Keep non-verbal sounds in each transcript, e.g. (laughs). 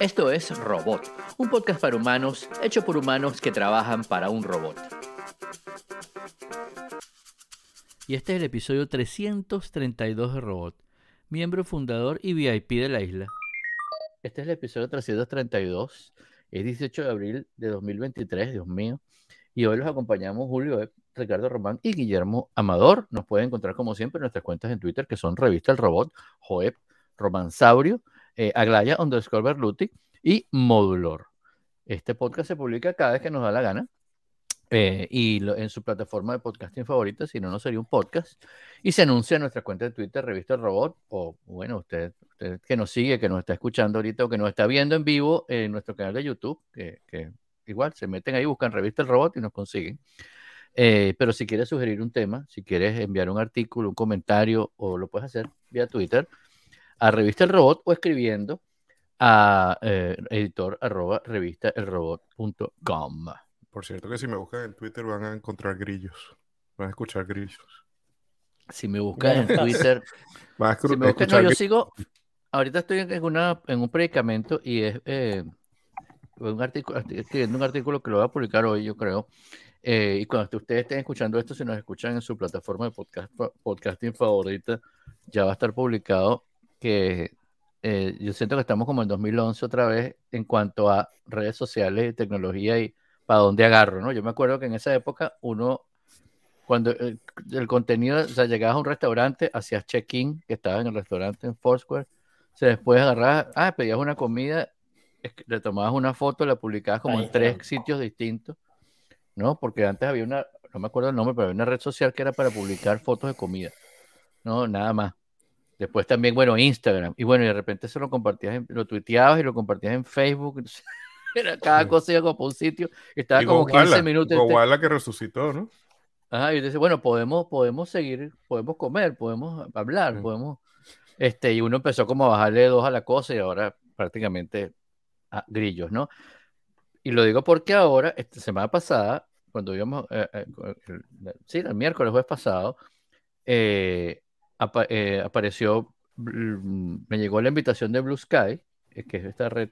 Esto es Robot, un podcast para humanos hecho por humanos que trabajan para un robot. Y este es el episodio 332 de Robot, miembro fundador y VIP de la isla. Este es el episodio 332, es 18 de abril de 2023, Dios mío. Y hoy los acompañamos Julio, Ricardo Román y Guillermo Amador. Nos pueden encontrar como siempre en nuestras cuentas en Twitter, que son Revista El Robot, Joep, Romansaurio, eh, Aglaya underscore Berluti y Modulor. Este podcast se publica cada vez que nos da la gana eh, y en su plataforma de podcasting favorita, si no, no sería un podcast. Y se anuncia en nuestra cuenta de Twitter, Revista El Robot, o bueno, usted, que nos sigue, que nos está escuchando ahorita o que nos está viendo en vivo en nuestro canal de YouTube, que, que igual se meten ahí, buscan Revista El Robot y nos consiguen. Eh, pero si quieres sugerir un tema, si quieres enviar un artículo, un comentario, o lo puedes hacer vía Twitter, a Revista El Robot o escribiendo a eh, editor arroba revista Por cierto que si me buscan en Twitter van a encontrar grillos, van a escuchar grillos. Si me buscan en Twitter, (laughs) si me buscan, no, yo sigo, ahorita estoy en, una, en un predicamento y es eh, un artículo, escribiendo un artículo que lo voy a publicar hoy, yo creo. Eh, y cuando ustedes estén escuchando esto, si nos escuchan en su plataforma de podcast, podcasting favorita, ya va a estar publicado que eh, yo siento que estamos como en 2011 otra vez en cuanto a redes sociales y tecnología y para dónde agarro, ¿no? Yo me acuerdo que en esa época uno, cuando el, contenido, o sea, llegabas a un restaurante, hacías check-in, que estaba en el restaurante en Foursquare, se después agarrabas, ah, pedías una comida, le tomabas una foto, la publicabas como en tres sitios distintos, ¿no? Porque antes había una, no me acuerdo el nombre, pero había una red social que era para publicar fotos de comida, ¿no? Nada más. Después también, bueno, Instagram. Y bueno, y de repente eso lo compartías, lo tuiteabas y lo compartías en Facebook. (laughs) Era cada cosa iba como un sitio. Estaba como 15 minutos. Igual la que resucitó, ¿no? Ajá, y dice, bueno, podemos, podemos seguir, podemos comer, podemos hablar, podemos. Este, y uno empezó como a bajarle dos a la cosa y ahora prácticamente a grillos, ¿no? Y lo digo porque ahora, esta semana pasada, cuando íbamos, eh, eh, sí, el miércoles, jueves pasado, eh, eh, apareció, me llegó la invitación de Blue Sky, eh, que es esta red,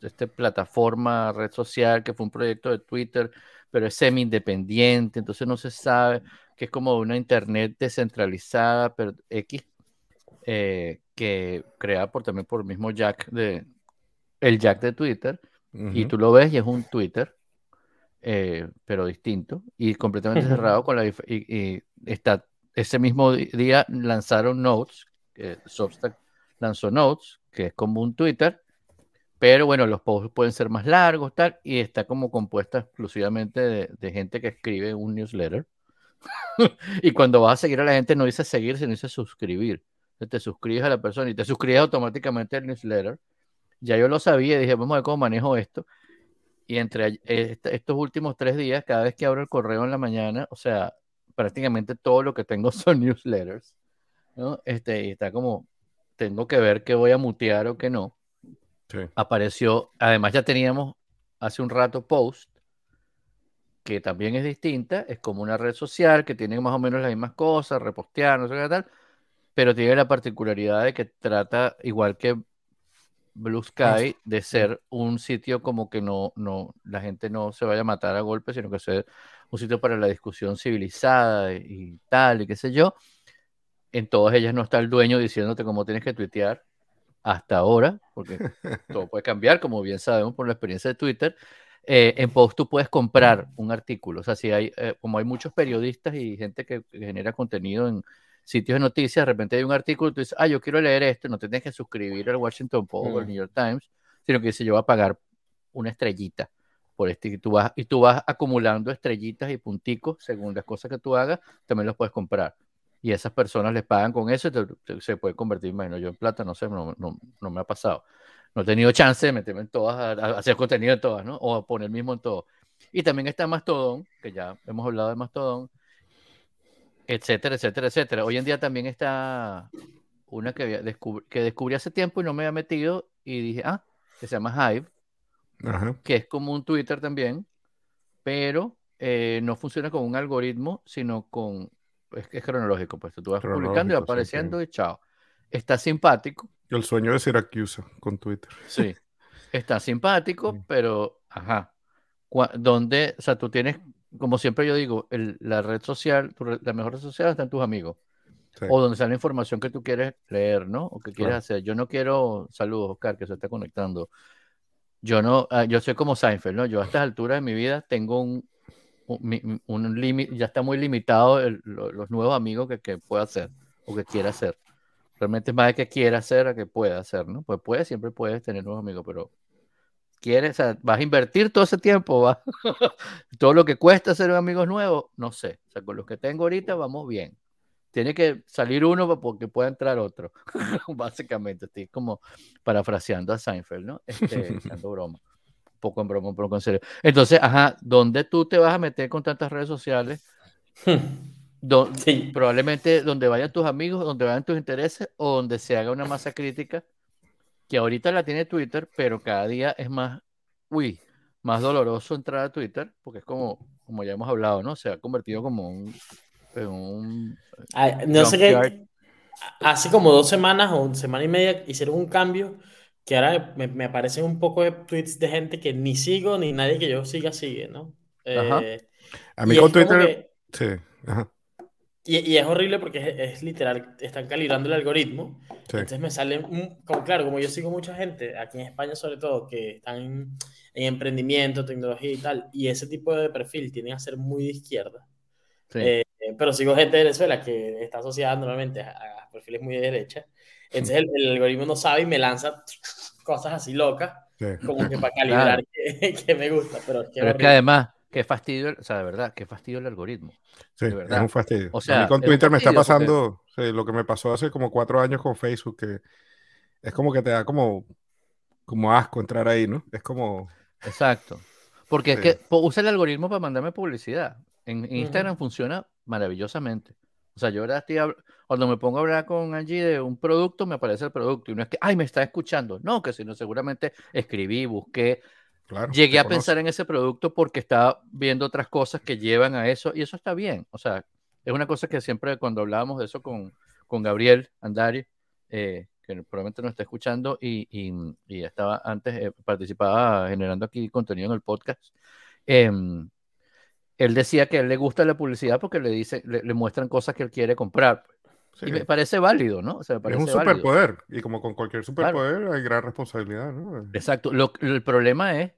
esta plataforma, red social, que fue un proyecto de Twitter, pero es semi-independiente, entonces no se sabe, que es como una internet descentralizada, pero X, eh, que creada por, también por el mismo Jack de, el Jack de Twitter, y tú lo ves y es un Twitter, pero distinto, y completamente cerrado con la, y, y está ese mismo día lanzaron Notes, Substack lanzó Notes, que es como un Twitter, pero bueno, los posts pueden ser más largos, tal, y está como compuesta exclusivamente de, gente que escribe un newsletter. (laughs) y cuando vas a seguir a la gente no dice seguir, sino dice suscribir. te suscribes a la persona y te suscribes automáticamente al newsletter. Ya yo lo sabía dije, vamos a ver cómo manejo esto. Y entre estos últimos tres días, cada vez que abro el correo en la mañana, o sea, prácticamente todo lo que tengo (laughs) son newsletters, ¿no? Este, y está como, tengo que ver qué voy a mutear o qué no. Apareció, además ya teníamos hace un rato Post, que también es distinta, es como una red social que tiene más o menos las mismas cosas, repostear, no sé qué tal, pero tiene la particularidad de que trata, igual que Blue Sky, de ser un sitio como que no, no, la gente no se vaya a matar a golpes, sino que sea un sitio para la discusión civilizada y, tal, y qué sé yo. En todas ellas no está el dueño diciéndote cómo tienes que tuitear hasta ahora, porque (laughs) todo puede cambiar, como bien sabemos por la experiencia de Twitter. Eh, en Post tú puedes comprar un artículo, o sea, si hay, eh, como hay muchos periodistas y gente que, genera contenido en sitios de noticias, de repente hay un artículo, tú dices, ah, yo quiero leer esto, no te tienes que suscribir al Washington Post o al mm. New York Times, sino que se yo a pagar una estrellita por este, y tú vas, y tú vas acumulando estrellitas y punticos según las cosas que tú hagas, también los puedes comprar. Y esas personas les pagan con eso y se puede convertir, bueno, yo en plata, no sé, no, no, no, me ha pasado. No he tenido chance de meterme en todas, a, hacer contenido en todas, ¿no? O a poner mismo en todo. Y también está Mastodon, que ya hemos hablado de Mastodon, etcétera, etcétera, etcétera. Hoy en día también está una que, que descubrí hace tiempo y no me había metido y dije, ah, que se llama Hive, que es como un Twitter también, pero eh, no funciona con un algoritmo, sino con, es, es cronológico, pues tú vas publicando y apareciendo y chao. está simpático. El sueño de Siracusa con Twitter. Sí, está simpático, pero, ajá, donde, o sea, tú tienes, como siempre yo digo, la red social, la mejor red social está en tus amigos. O donde está la información que tú quieres leer, ¿no? O que quieres hacer. Yo no quiero, saludos, Oscar, que se está conectando. Yo no, ah, yo soy como Seinfeld, ¿no? Yo a estas alturas de mi vida tengo un, un, límite, ya está muy limitado los nuevos amigos que, que pueda hacer o que quiera hacer. Realmente es más de que quiera hacer a que pueda hacer, ¿no? Pues puede, siempre puedes tener nuevos amigos, pero quieres, o sea, vas a invertir todo ese tiempo, ¿va? (laughs) todo lo que cuesta hacer amigos nuevos, no sé. O sea, con los que tengo ahorita vamos bien. Tiene que salir uno porque pueda entrar otro, (laughs) básicamente. Estoy como parafraseando a Seinfeld, ¿no? Este, (laughs) broma poco en broma, un poco en serio. Entonces, ajá, ¿dónde tú te vas a meter con tantas redes sociales? (laughs) Probablemente donde vayan tus amigos, donde vayan tus intereses o donde se haga una masa crítica, que ahorita la tiene Twitter, pero cada día es más, uy, más doloroso entrar a Twitter, porque es como, como ya hemos hablado, ¿no? Se ha convertido como un... un no sé qué, hace como dos semanas o semana y media hicieron un cambio que ahora me, me, aparecen un poco de tweets de gente que ni sigo ni nadie que yo siga sigue, ¿no? Eh, a mí con Twitter... sí, Y, y, es horrible porque es, literal, están calibrando el algoritmo. Entonces me salen, como, claro, como yo sigo mucha gente, aquí en España sobre todo, que están en, emprendimiento, tecnología y tal, y ese tipo de perfil tiene a ser muy de izquierda. Eh, pero sigo gente de Venezuela que está asociada normalmente a, a perfiles muy de derecha. Entonces el, algoritmo no sabe y me lanza cosas así locas, como que para (laughs) calibrar que, me gusta. Pero, es que, además, qué fastidio, o sea, de verdad, qué fastidio el algoritmo. Sí, es un fastidio. O sea, a mí con Twitter me está pasando lo que me pasó hace como cuatro años con Facebook, que es como que te da como, como asco entrar ahí, ¿no? Es como... Exacto. Porque es que usa el algoritmo para mandarme publicidad. En, Instagram funciona maravillosamente. O sea, yo ahora estoy cuando me pongo a hablar con Angie de un producto, me aparece el producto. Y no es que, ay, me está escuchando. No, que sino seguramente escribí, busqué. llegué a pensar en ese producto porque estaba viendo otras cosas que llevan a eso. Y eso está bien. O sea, es una cosa que siempre cuando hablábamos de eso con, con Gabriel Andari, eh, que probablemente nos está escuchando y, y, estaba antes, eh, participaba generando aquí contenido en el podcast. Eh, él decía que a él le gusta la publicidad porque le, dice, le, muestran cosas que él quiere comprar. Y me parece válido, ¿no? es un superpoder. Y como con cualquier superpoder hay gran responsabilidad, ¿no? Exacto. el problema es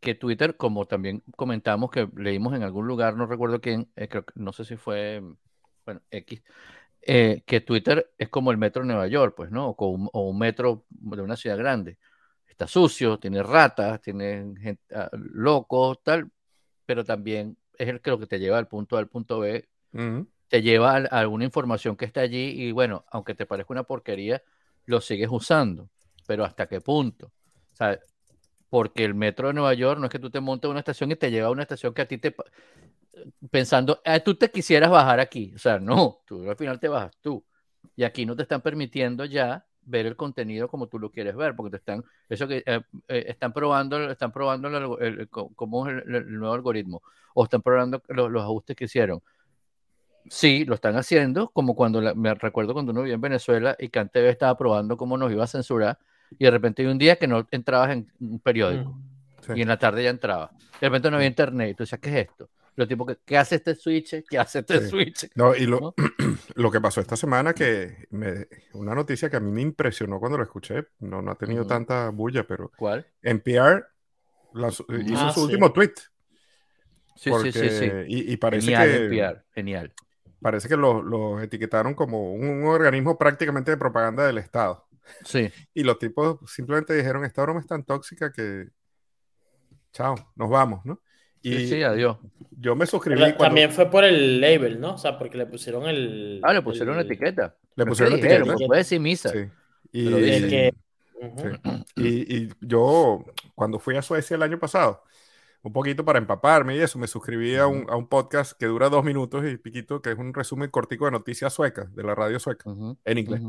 que Twitter, como también comentamos que leímos en algún lugar, no recuerdo quién, eh, creo, no sé si fue, bueno, X, eh, que Twitter es como el metro de Nueva York, pues, ¿no? O, un, o un metro de una ciudad grande. Está sucio, tiene ratas, tiene gente, ah, locos, tal, pero también es el que lo que te lleva al punto A al punto B, te lleva a, alguna información que está allí y bueno, aunque te parezca una porquería, lo sigues usando, pero ¿hasta qué punto? O sea, porque el metro de Nueva York no es que tú te montes a una estación y te lleva a una estación que a ti te pensando, ah, tú te quisieras bajar aquí, o sea, no, tú al final te bajas tú. Y aquí no te están permitiendo ya ver el contenido como tú lo quieres ver, porque te están, eso que eh, eh, están probando, están probando el, cómo es el, nuevo algoritmo, o están probando los, ajustes que hicieron. Sí, lo están haciendo, como cuando me recuerdo cuando uno vivía en Venezuela y CanTV estaba probando cómo nos iba a censurar, y de repente hay un día que no entrabas en un periódico, mm. y en la tarde ya entraba. De repente no había internet, tú decías, ¿qué es esto? Lo tipo que, ¿qué hace este switch? ¿Qué hace este switch? No, y lo, (clears throat) lo, que pasó esta semana, que me, una noticia que a mí me impresionó cuando lo escuché, no, no ha tenido tanta bulla, pero. ¿Cuál? NPR hizo ah, su último tweet. Sí, sí, sí, sí. Y, parece que. NPR, genial. Parece que los lo etiquetaron como un, organismo prácticamente de propaganda del Estado. Sí. Y los tipos simplemente dijeron: Esta broma es tan tóxica que. Chao, nos vamos, ¿no? Y sí, adiós. Yo me suscribí. También fue por el label, ¿no? O sea, porque le pusieron el. Ah, le pusieron una etiqueta. Le pusieron una etiqueta. Puede decir misa. Sí. Y, y, yo, cuando fui a Suecia el año pasado, un poquito para empaparme y eso, me suscribí a, un, a, un, podcast que dura dos minutos y piquito, que es un resumen cortico de noticias suecas, de la radio sueca, en inglés.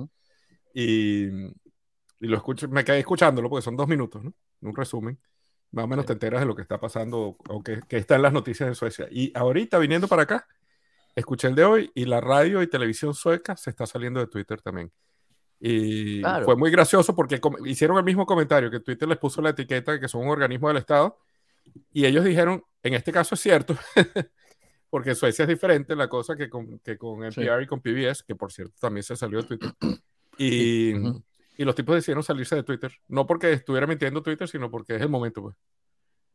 y, y, lo escucho, me quedé escuchándolo porque son dos minutos, ¿no? Un resumen más o menos te enteras de lo que está pasando o que, está en las noticias de Suecia. Y ahorita viniendo para acá, escuché el de hoy y la radio y televisión sueca se está saliendo de Twitter también. Y fue muy gracioso porque hicieron el mismo comentario que Twitter les puso la etiqueta de que son un organismo del Estado. Y ellos dijeron, en este caso es cierto, (laughs) porque Suecia es diferente la cosa que con, que con NPR y con PBS, que por cierto también se salió de Twitter. Y, y, los tipos decidieron salirse de Twitter, no porque estuviera mintiendo Twitter, sino porque es el momento. Pues.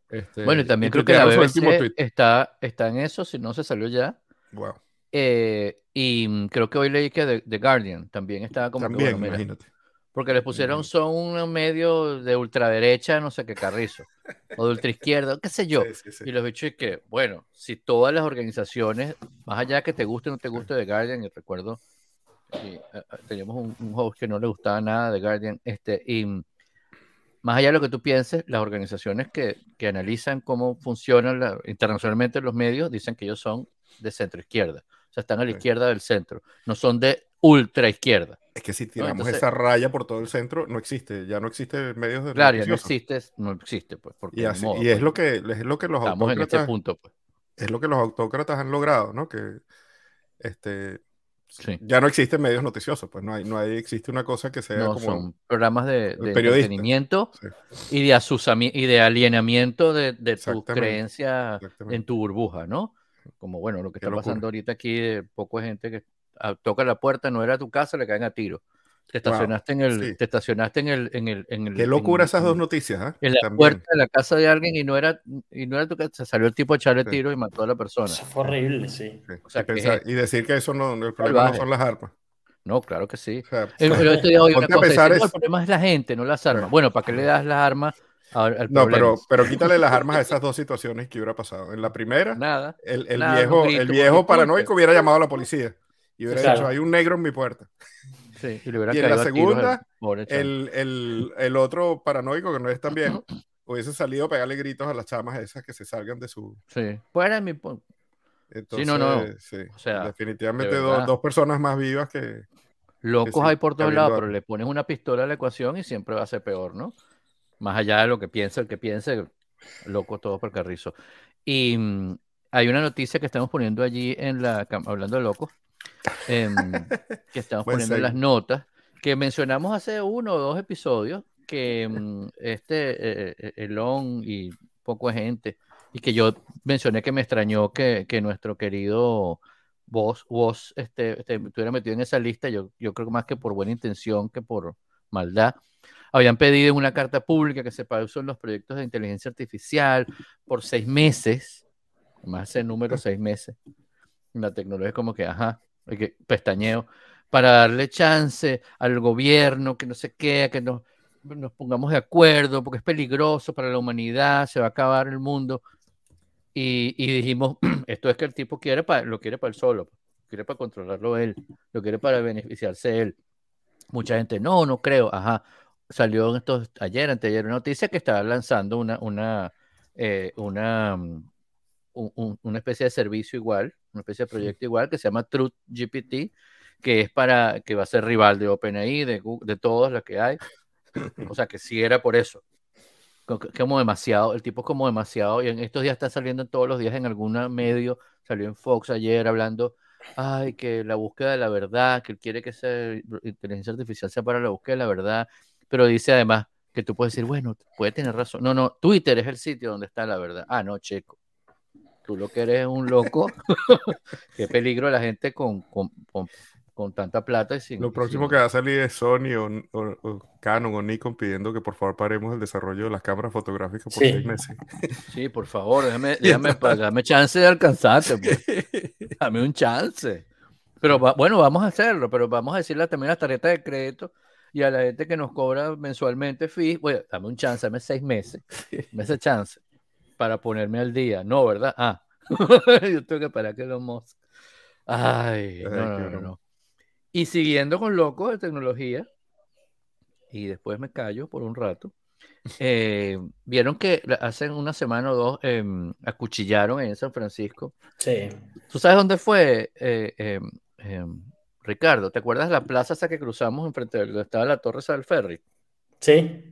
Este, bueno, y también creo que la BBC está, está en eso, si no se salió ya. Wow. Eh, y mm, creo que hoy leí que The, Guardian también estaba como también, imagínate. Porque les pusieron son un medio de ultraderecha, no sé qué carrizo, o de ultraizquierda, qué sé yo. (laughs) Y los bichos es que, bueno, si todas las organizaciones, más allá que te guste o no te guste The Guardian, y recuerdo, eh, eh, teníamos un, un, host que no le gustaba nada de Guardian, este, y más allá de lo que tú pienses, las organizaciones que, que analizan cómo funcionan internacionalmente los medios dicen que ellos son de centro izquierda sea, están a la izquierda del centro, no son de ultra izquierda. Es que si tiramos esa raya por todo el centro, no existe, ya no existe medios de Claro, ya no existe, no existe, pues. y, es, pues. lo que, es lo que los Estamos en este punto, pues. Es lo que los autócratas han logrado, ¿no? Que este, ya no existen medios noticiosos, pues no hay, no hay, existe una cosa que sea como son programas de, de entretenimiento y, de y de alienamiento de, de tu creencia en tu burbuja, ¿no? Como bueno, lo que está pasando ahorita aquí, de poco gente que toca la puerta, no era tu casa, le caen a tiro. Te estacionaste en el, te estacionaste en el, en el, en el Qué locura esas dos noticias, ¿eh? En la puerta de la casa de alguien y no era, y no era tu casa, salió el tipo a echarle tiro y mató a la persona. Eso fue horrible, sí. O sea, y, decir que eso no, el problema no son las armas. No, claro que sí. el, problema es la gente, no las armas. Bueno, ¿para qué le das las armas no, pero, pero quítale las armas a esas dos situaciones que hubiera pasado. En la primera, nada, el, el viejo, el viejo paranoico hubiera llamado a la policía y hubiera dicho, hay un negro en mi puerta. Sí, y, y en la segunda, el, el, el, otro paranoico, que no es tan viejo, (clears throat) hubiese salido a pegarle gritos a las chamas esas que se salgan de su... Sí, fuera mi... Entonces, sí, no, no. Sí, o sea, definitivamente dos, dos personas más vivas que... Locos hay por todos lados, pero le pones una pistola a la ecuación y siempre va a ser peor, ¿no? Más allá de lo que piensa el que piense, loco todo por carrizo. Y mm, hay una noticia que estamos poniendo allí en la, hablando de locos, em, (laughs) que estamos poniendo en las notas, que mencionamos hace uno o dos episodios, que mm, este, eh, eh, Elon y poco gente, y que yo mencioné que me extrañó que, que nuestro querido vos, vos este, este, estuviera metido en esa lista, yo, yo creo que más que por buena intención que por maldad, habían pedido en una carta pública que se pausen los proyectos de inteligencia artificial por seis meses, más ese número seis meses. La tecnología es como que, ajá, que pestañeo, para darle chance al gobierno, que no se quede, que nos, nos pongamos de acuerdo, porque es peligroso para la humanidad, se va a acabar el mundo. Y, y dijimos, (clears throat) esto es que el tipo quiere lo quiere para él solo, quiere para controlarlo él, lo quiere para beneficiarse él. Mucha gente, no, no creo, ajá salió estos, ayer, anteayer, una noticia que estaba lanzando una, una, eh, una, mm, una especie de servicio igual, una especie de proyecto igual que se llama Truth GPT, que es para, que va a ser rival de OpenAI, de, de todas las que hay. O sea, que sí era por eso. Como demasiado, el tipo es como demasiado, y en estos días está saliendo todos los días en algún medio, salió en Fox ayer hablando, ay, que la búsqueda de la verdad, que él quiere que esa inteligencia artificial sea para la búsqueda de la verdad, pero dice además que tú puedes decir, bueno, puede tener razón. No, no, Twitter es el sitio donde está la verdad. Ah, no, Checo. Tú lo que eres es un loco. (laughs) Qué peligro la gente con, con, con, tanta plata. Y sin, lo próximo que va a salir es Sony o, Canon o Nikon pidiendo que por favor paremos el desarrollo de las cámaras fotográficas por seis meses. Sí, por favor, déjame, (laughs) déjame, déjame chance de alcanzarte. Pues. (laughs) Dame un chance. Pero bueno, vamos a hacerlo, pero vamos a decirle también las tarjetas de crédito y a la gente que nos cobra mensualmente fee, bueno, dame un chance, dame seis meses, dame ese chance para ponerme al día. No, ¿verdad? Ah, (laughs) yo tengo que esperar que lo Musk. Ay, no, no, no, no. Y siguiendo con locos de tecnología, y después me callo por un rato, eh, vieron que hace una semana o dos em, acuchillaron en San Francisco. Sí. ¿Tú sabes dónde fue? Eh, em, em, Ricardo, ¿te acuerdas de la plaza esa que cruzamos enfrente de donde estaba la Torre del Ferry? Sí.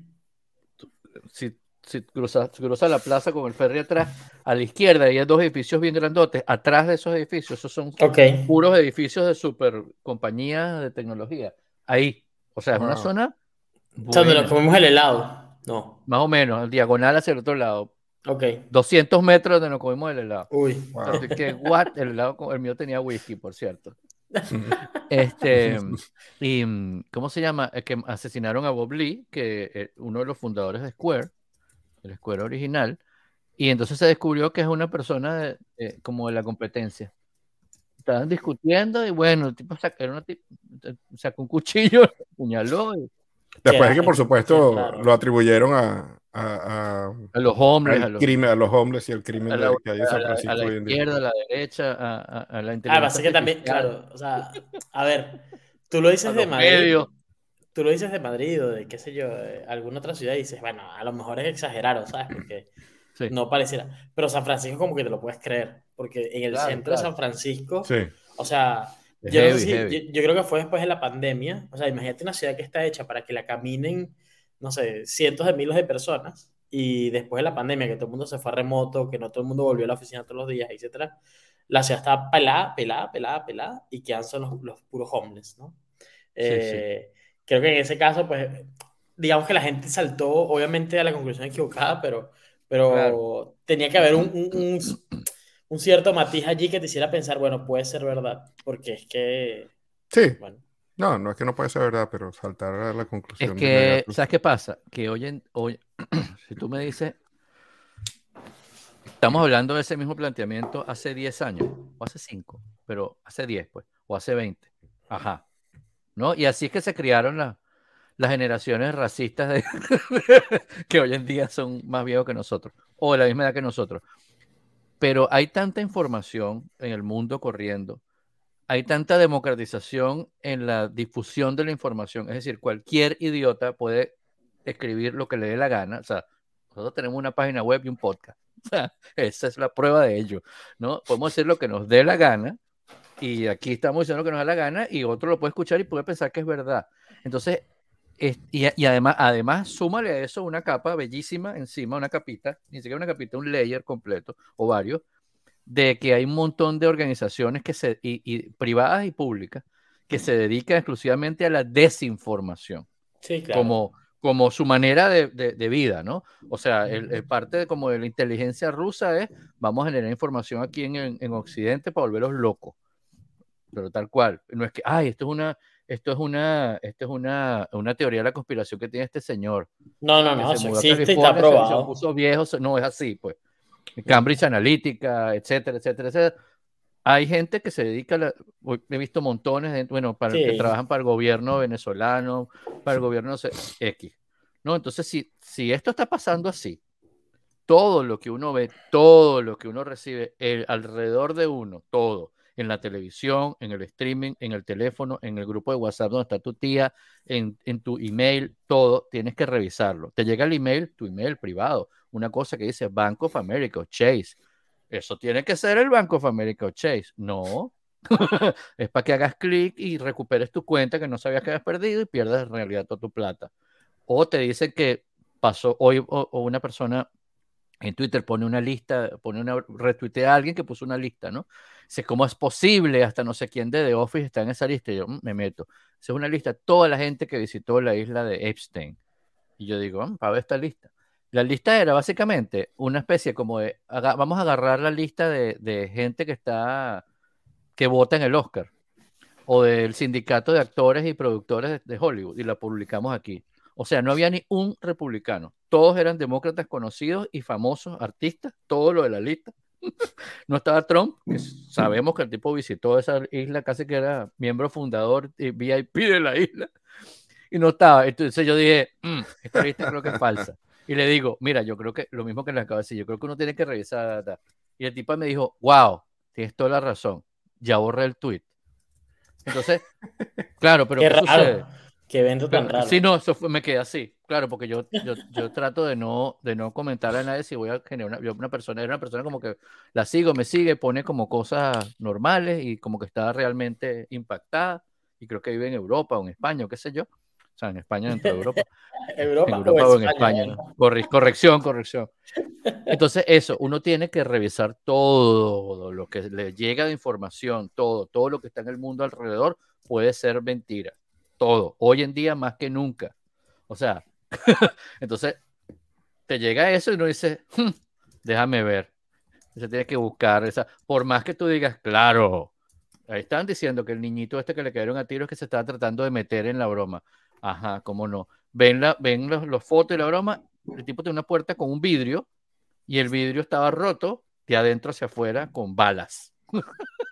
Si, si cruzas, la plaza con el ferry atrás, a la izquierda hay dos edificios bien grandotes. Atrás de esos edificios, esos son puros edificios de super compañías de tecnología. Ahí, O sea, es una zona. Donde nos comemos el helado. No. Más o menos, diagonal hacia el otro lado. Ok. 200 metros donde nos comimos el helado. Uy. Así que, what? El helado, el mío tenía whisky, por cierto. (laughs) este, y, ¿cómo se llama? Es que asesinaron a Bob Lee, que es uno de los fundadores de Square, el Square original, y entonces se descubrió que es una persona como de la competencia. Estaban discutiendo y bueno, el tipo sacó, sacó un cuchillo, (laughs) puñaló. Y... Después de que, por supuesto, lo atribuyeron a, a, a, los hombres, a los, crimen, a los hombres y el crimen a la, que hay en San Francisco a la izquierda, a la derecha, a, la inteligencia. Ah, pasa que también, claro, o sea, a ver, tú lo dices de Madrid. Tú lo dices de Madrid o de qué sé yo, alguna otra ciudad y dices, bueno, a lo mejor es exagerado, ¿sabes? Porque (clears throat) no pareciera. Pero San Francisco como que te lo puedes creer, porque en el centro de San Francisco, o sea, yo, yo, creo que fue después de la pandemia, o sea, imagínate una ciudad que está hecha para que la caminen no sé, cientos de miles de personas y después de la pandemia, que todo el mundo se fue a remoto, que no todo el mundo volvió a la oficina todos los días, etcétera, la ciudad está pelada, pelada, pelada, pelada y quedan son los, los puros homeless, ¿no? Eh, creo que en ese caso, pues, digamos que la gente saltó, obviamente, a la conclusión equivocada, pero, pero tenía que haber un, un, un, cierto matiz allí que te hiciera pensar, bueno, puede ser verdad, porque es que... Sí. Bueno, no, no es que no puede ser verdad, pero saltar a la conclusión. Es que, ¿sabes qué pasa? Que hoy, en, hoy (clears throat) si tú me dices, estamos hablando de ese mismo planteamiento hace 10 años, o hace 5, pero hace 10, pues, o hace 20. Ajá. ¿No? Y así es que se criaron las generaciones racistas de, (laughs) que hoy en día son más viejos que nosotros, o de la misma edad que nosotros. Pero hay tanta información en el mundo corriendo hay tanta democratización en la difusión de la información. Es decir, cualquier idiota puede escribir lo que le dé la gana. O sea, nosotros tenemos una página web y un podcast. (laughs) Esa es la prueba de ello. ¿no? Podemos decir lo que nos dé la gana y aquí estamos diciendo lo que nos da la gana y otro lo puede escuchar y puede pensar que es verdad. Entonces, y, y, además, además, súmale a eso una capa bellísima encima, una capita, ni siquiera una capita, un layer completo o varios, de que hay un montón de organizaciones que se, y, privadas y públicas que se dedican exclusivamente a la desinformación. Sí, claro. Como, como su manera de, de, vida, ¿no? O sea, el, parte de, como de la inteligencia rusa es, vamos a generar información aquí en, en, Occidente para volverlos locos. Pero tal cual. No es que, ay, esto es una, esto es una, esto es una, una teoría de la conspiración que tiene este señor. No, no, no, eso existe y está probado. Se, puso viejo, no es así, pues. Cambridge Analytica, etcétera, etcétera, etcétera. Hay gente que se dedica, a he visto montones, de, bueno, para, que trabajan para el gobierno venezolano, para el gobierno X. ¿no? Entonces, si, si esto está pasando así, todo lo que uno ve, todo lo que uno recibe el, alrededor de uno, todo, en la televisión, en el streaming, en el teléfono, en el grupo de WhatsApp donde está tu tía, en, en tu email, todo, tienes que revisarlo. Te llega el email, tu email privado, una cosa que dice Bank of America o Chase. Eso tiene que ser el Bank of America o Chase. No. (laughs) es para que hagas clic y recuperes tu cuenta que no sabías que habías perdido y pierdas en realidad toda tu plata. O te dice que pasó hoy o, una persona en Twitter pone una lista, pone una retuitea a alguien que puso una lista, ¿no? Dice, ¿cómo es posible? Hasta no sé quién de The Office está en esa lista. Yo mm, me meto. Esa es una lista, toda la gente que visitó la isla de Epstein. Y yo digo, mm, para ver esta lista. La lista era básicamente una especie como de, vamos a agarrar la lista de, gente que está, que vota en el Oscar, o del sindicato de actores y productores de, Hollywood, y la publicamos aquí. O sea, no había ni un republicano. Todos eran demócratas conocidos y famosos artistas, todo lo de la lista. (laughs) no estaba Trump, que sabemos que el tipo visitó esa isla, casi que era miembro fundador y VIP de la isla. Y no estaba. Entonces yo dije, mm, esta lista creo que es falsa. Y le digo, mira, yo creo que lo mismo que le acabo de decir, yo creo que uno tiene que revisar. Y el tipo me dijo, wow, tienes toda la razón, ya borré el tweet. Entonces, claro, pero qué, ¿qué raro. Qué evento tan raro. Sí, no, eso me queda así. Claro, porque yo, yo, yo, (laughs) trato de no, de no comentar a nadie si voy a generar una, una persona, era una persona como que la sigo, me sigue, pone como cosas normales y como que está realmente impactada y creo que vive en Europa o en España o qué sé yo. O sea, en España dentro de Europa. (laughs) Europa, en Europa o, en España. corrección, corrección. (laughs) Entonces, eso, uno tiene que revisar todo lo que le llega de información, todo, todo lo que está en el mundo alrededor puede ser mentira. Todo. Hoy en día más que nunca. O sea, (laughs) entonces te llega eso y uno dice, hmm, déjame ver. Se tiene que buscar esa. Por más que tú digas, claro, ahí están diciendo que el niñito este que le cayeron a tiros que se estaba tratando de meter en la broma. Ajá, cómo no. Ven, la, ven los, fotos y la broma. El tipo tiene una puerta con un vidrio y el vidrio estaba roto de adentro hacia afuera con balas. (laughs)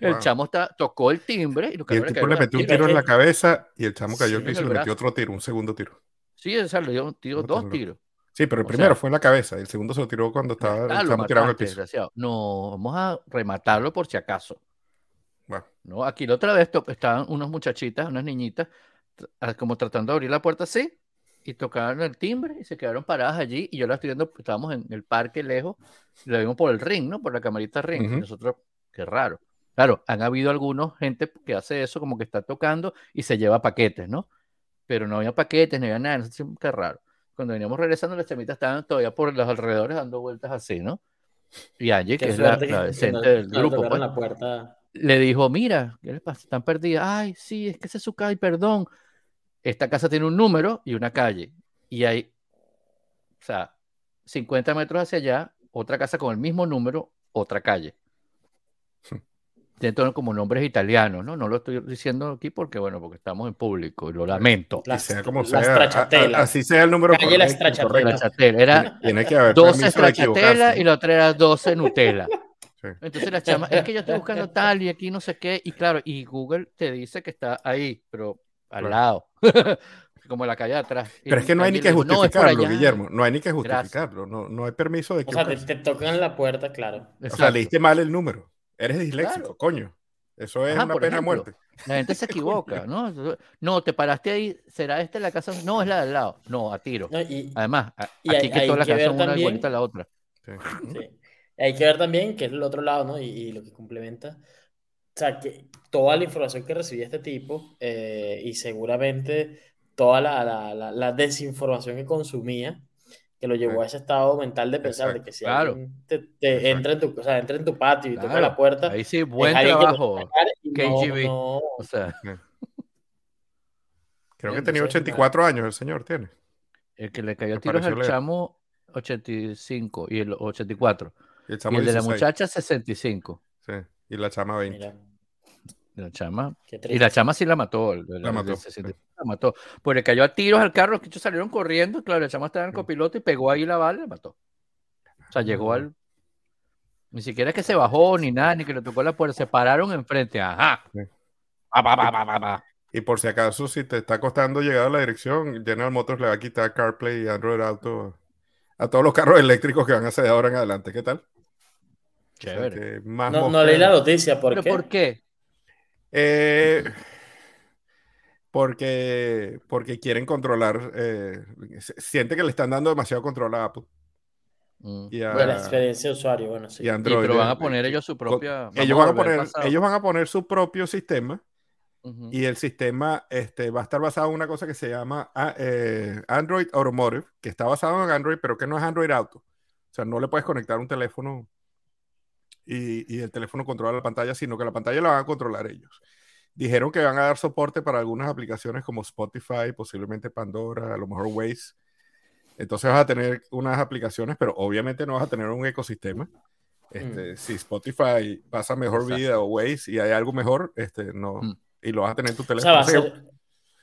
el chamo está, tocó el timbre y, el tipo le metió un tiro en la cabeza y el chamo cayó al piso y le metió otro tiro, un segundo tiro. Sí, o sea, le dio dos tiros. Sí, pero el primero fue en la cabeza, el segundo se lo tiró cuando estaba el chamo tirado en el piso. No, vamos a rematarlo por si acaso. No, aquí la otra vez estaban unas muchachitas, unas niñitas, ah, como tratando de abrir la puerta así, y tocaron el timbre y se quedaron paradas allí. Y yo la estoy viendo, estábamos en el parque lejos, la vimos por el ring, ¿no? Por la camarita ring. y nosotros, qué raro. Claro, han habido algunos gente que hace eso, como que está tocando y se lleva paquetes, ¿no? Pero no había paquetes, no había nada, nosotros, qué raro. Cuando veníamos regresando, las chamitas estaban todavía por los alrededores dando vueltas así, ¿no? Y Angie, que es la, la decente del grupo, pues, la puerta le dijo, mira, ¿qué les pasa? Están perdidas. Ay, sí, es que se su calle, perdón. Esta casa tiene un número y una calle. Y hay, o sea, 50 metros hacia allá, otra casa con el mismo número, otra calle. Tienen como nombres italianos, ¿no? No lo estoy diciendo aquí porque, bueno, porque estamos en público y lo lamento. sea como sea, así sea el número calle La Era (laughs) Tiene que haber 12 stracciatella y la otra era 12 Nutella. Entonces la chama, es que yo estoy buscando tal y aquí no sé qué, y claro, y Google te dice que está ahí, pero al lado, (laughs) como la calle atrás. Pero es que no hay ni que justificarlo, Guillermo, no hay ni que justificarlo, no, no hay permiso de que... O sea, te, tocan la puerta, claro. O sea, leíste mal el número, eres disléxico, coño. Eso es una pena de muerte. La gente se equivoca, ¿no? No, te paraste ahí, ¿será esta la casa? No, es la del lado. No, a tiro. Además, aquí que todas las casas son una igualita a la otra. Sí. sí. Hay que ver también que es el otro lado, ¿no? Y, lo que complementa. O sea, que toda la información que recibía este tipo eh, y seguramente toda la, la, la, desinformación que consumía, que lo llevó a ese estado mental de pensar de que si alguien te, entra, en tu, o sea, entra en tu patio y toca la puerta. Ahí sí, buen trabajo. KGB. O sea. (laughs) Creo que tenía 84 años el señor, tiene. El que le cayó tiros al chamo 85 y el 84. Y el, de la muchacha 65. Sí, y la chama 20. La chama. Y la chama sí la mató. La, mató. La mató. Pues le cayó a tiros al carro, que ellos salieron corriendo. Claro, la chama estaba en el copiloto y pegó ahí la bala y la mató. O sea, llegó al. Ni siquiera es que se bajó ni nada, ni que le tocó la puerta. Se pararon enfrente. Ajá. y por si acaso, si te está costando llegar a la dirección, General Motors le va a quitar CarPlay y Android Auto a todos los carros eléctricos que van a hacer ahora en adelante. ¿Qué tal? no, leí la noticia, ¿por qué? ¿Por qué? Eh, (laughs) porque, porque quieren controlar, eh, siente que le están dando demasiado control a Apple. Mm. Y a, la experiencia de usuario, bueno, sí. Y Android. pero van a poner ellos su propia. Ellos van, a poner, ellos van a poner su propio sistema. Y el sistema este, va a estar basado en una cosa que se llama ah, eh, Android Automotive, que está basado en Android, pero que no es Android Auto. O sea, no le puedes conectar un teléfono y, el teléfono controla la pantalla, sino que la pantalla la van a controlar ellos. Dijeron que van a dar soporte para algunas aplicaciones como Spotify, posiblemente Pandora, a lo mejor Waze. Entonces vas a tener unas aplicaciones, pero obviamente no vas a tener un ecosistema. Este, mm. Si Spotify pasa mejor vida o Waze y hay algo mejor, este, no, mm. y lo vas a tener en tu teléfono.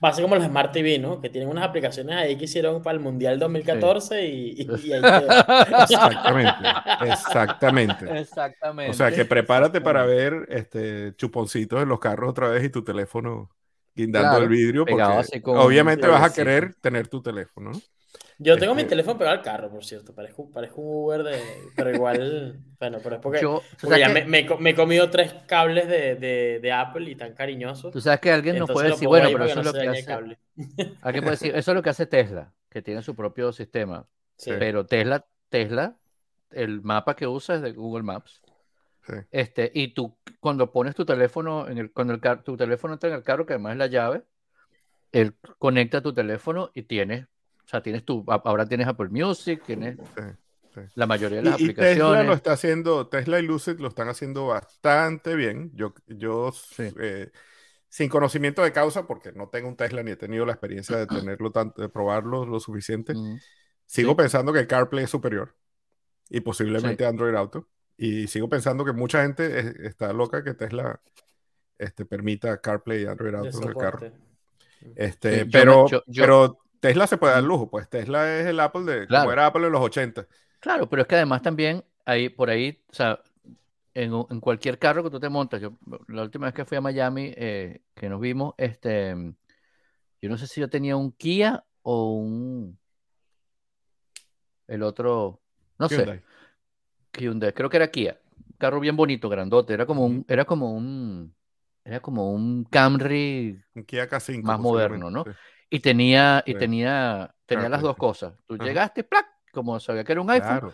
Va a ser como los Smart TV, ¿no? Que tienen unas aplicaciones ahí que hicieron para el Mundial 2014 y, ahí (laughs) Exactamente, exactamente. Exactamente. O sea, que prepárate para ver este, chuponcitos en los carros otra vez y tu teléfono guindando el vidrio, porque obviamente vas a querer tener tu teléfono, ¿no? Yo tengo mi este, teléfono pegado al carro, por cierto. Parezco, parezco un Uber de. Pero igual. (laughs) bueno, pero es porque. ya me, me, he comido tres cables de, de, de, Apple y tan cariñosos. Tú sabes que alguien nos puede decir, bueno, pero eso es lo que hace. (laughs) Alguien puede decir, (laughs) eso es lo que hace Tesla, que tiene su propio sistema. Pero Tesla, Tesla, el mapa que usa es de Google Maps. Sí. Este, y tú, cuando pones tu teléfono, en el, cuando el, tu teléfono entra en el carro, que además es la llave, él conecta tu teléfono y tienes sea, tienes tú, ahora tienes Apple Music, tienes la mayoría de las aplicaciones. Tesla lo está haciendo, Tesla y Lucid lo están haciendo bastante bien. Yo, yo eh, sin conocimiento de causa, porque no tengo un Tesla ni he tenido la experiencia de tenerlo tanto, de probarlo lo suficiente, sigo pensando que CarPlay es superior y posiblemente Android Auto. Y sigo pensando que mucha gente está loca que Tesla este, permita CarPlay y Android Auto en el carro. Este, pero, pero Tesla se puede dar lujo, pues Tesla es el Apple de como era Apple en los 80. Claro, pero es que además también ahí por ahí, o sea, en, en, cualquier carro que tú te montas, yo la última vez que fui a Miami, eh, que nos vimos, este, yo no sé si yo tenía un Kia o un, el otro, no sé, Hyundai, creo que era Kia, carro bien bonito, grandote, era como un, era como un, era como un Camry un Kia K5, más moderno, ¿no? Y tenía, y tenía, tenía las dos cosas. Tú llegaste, ¡plac! como sabía que era un iPhone,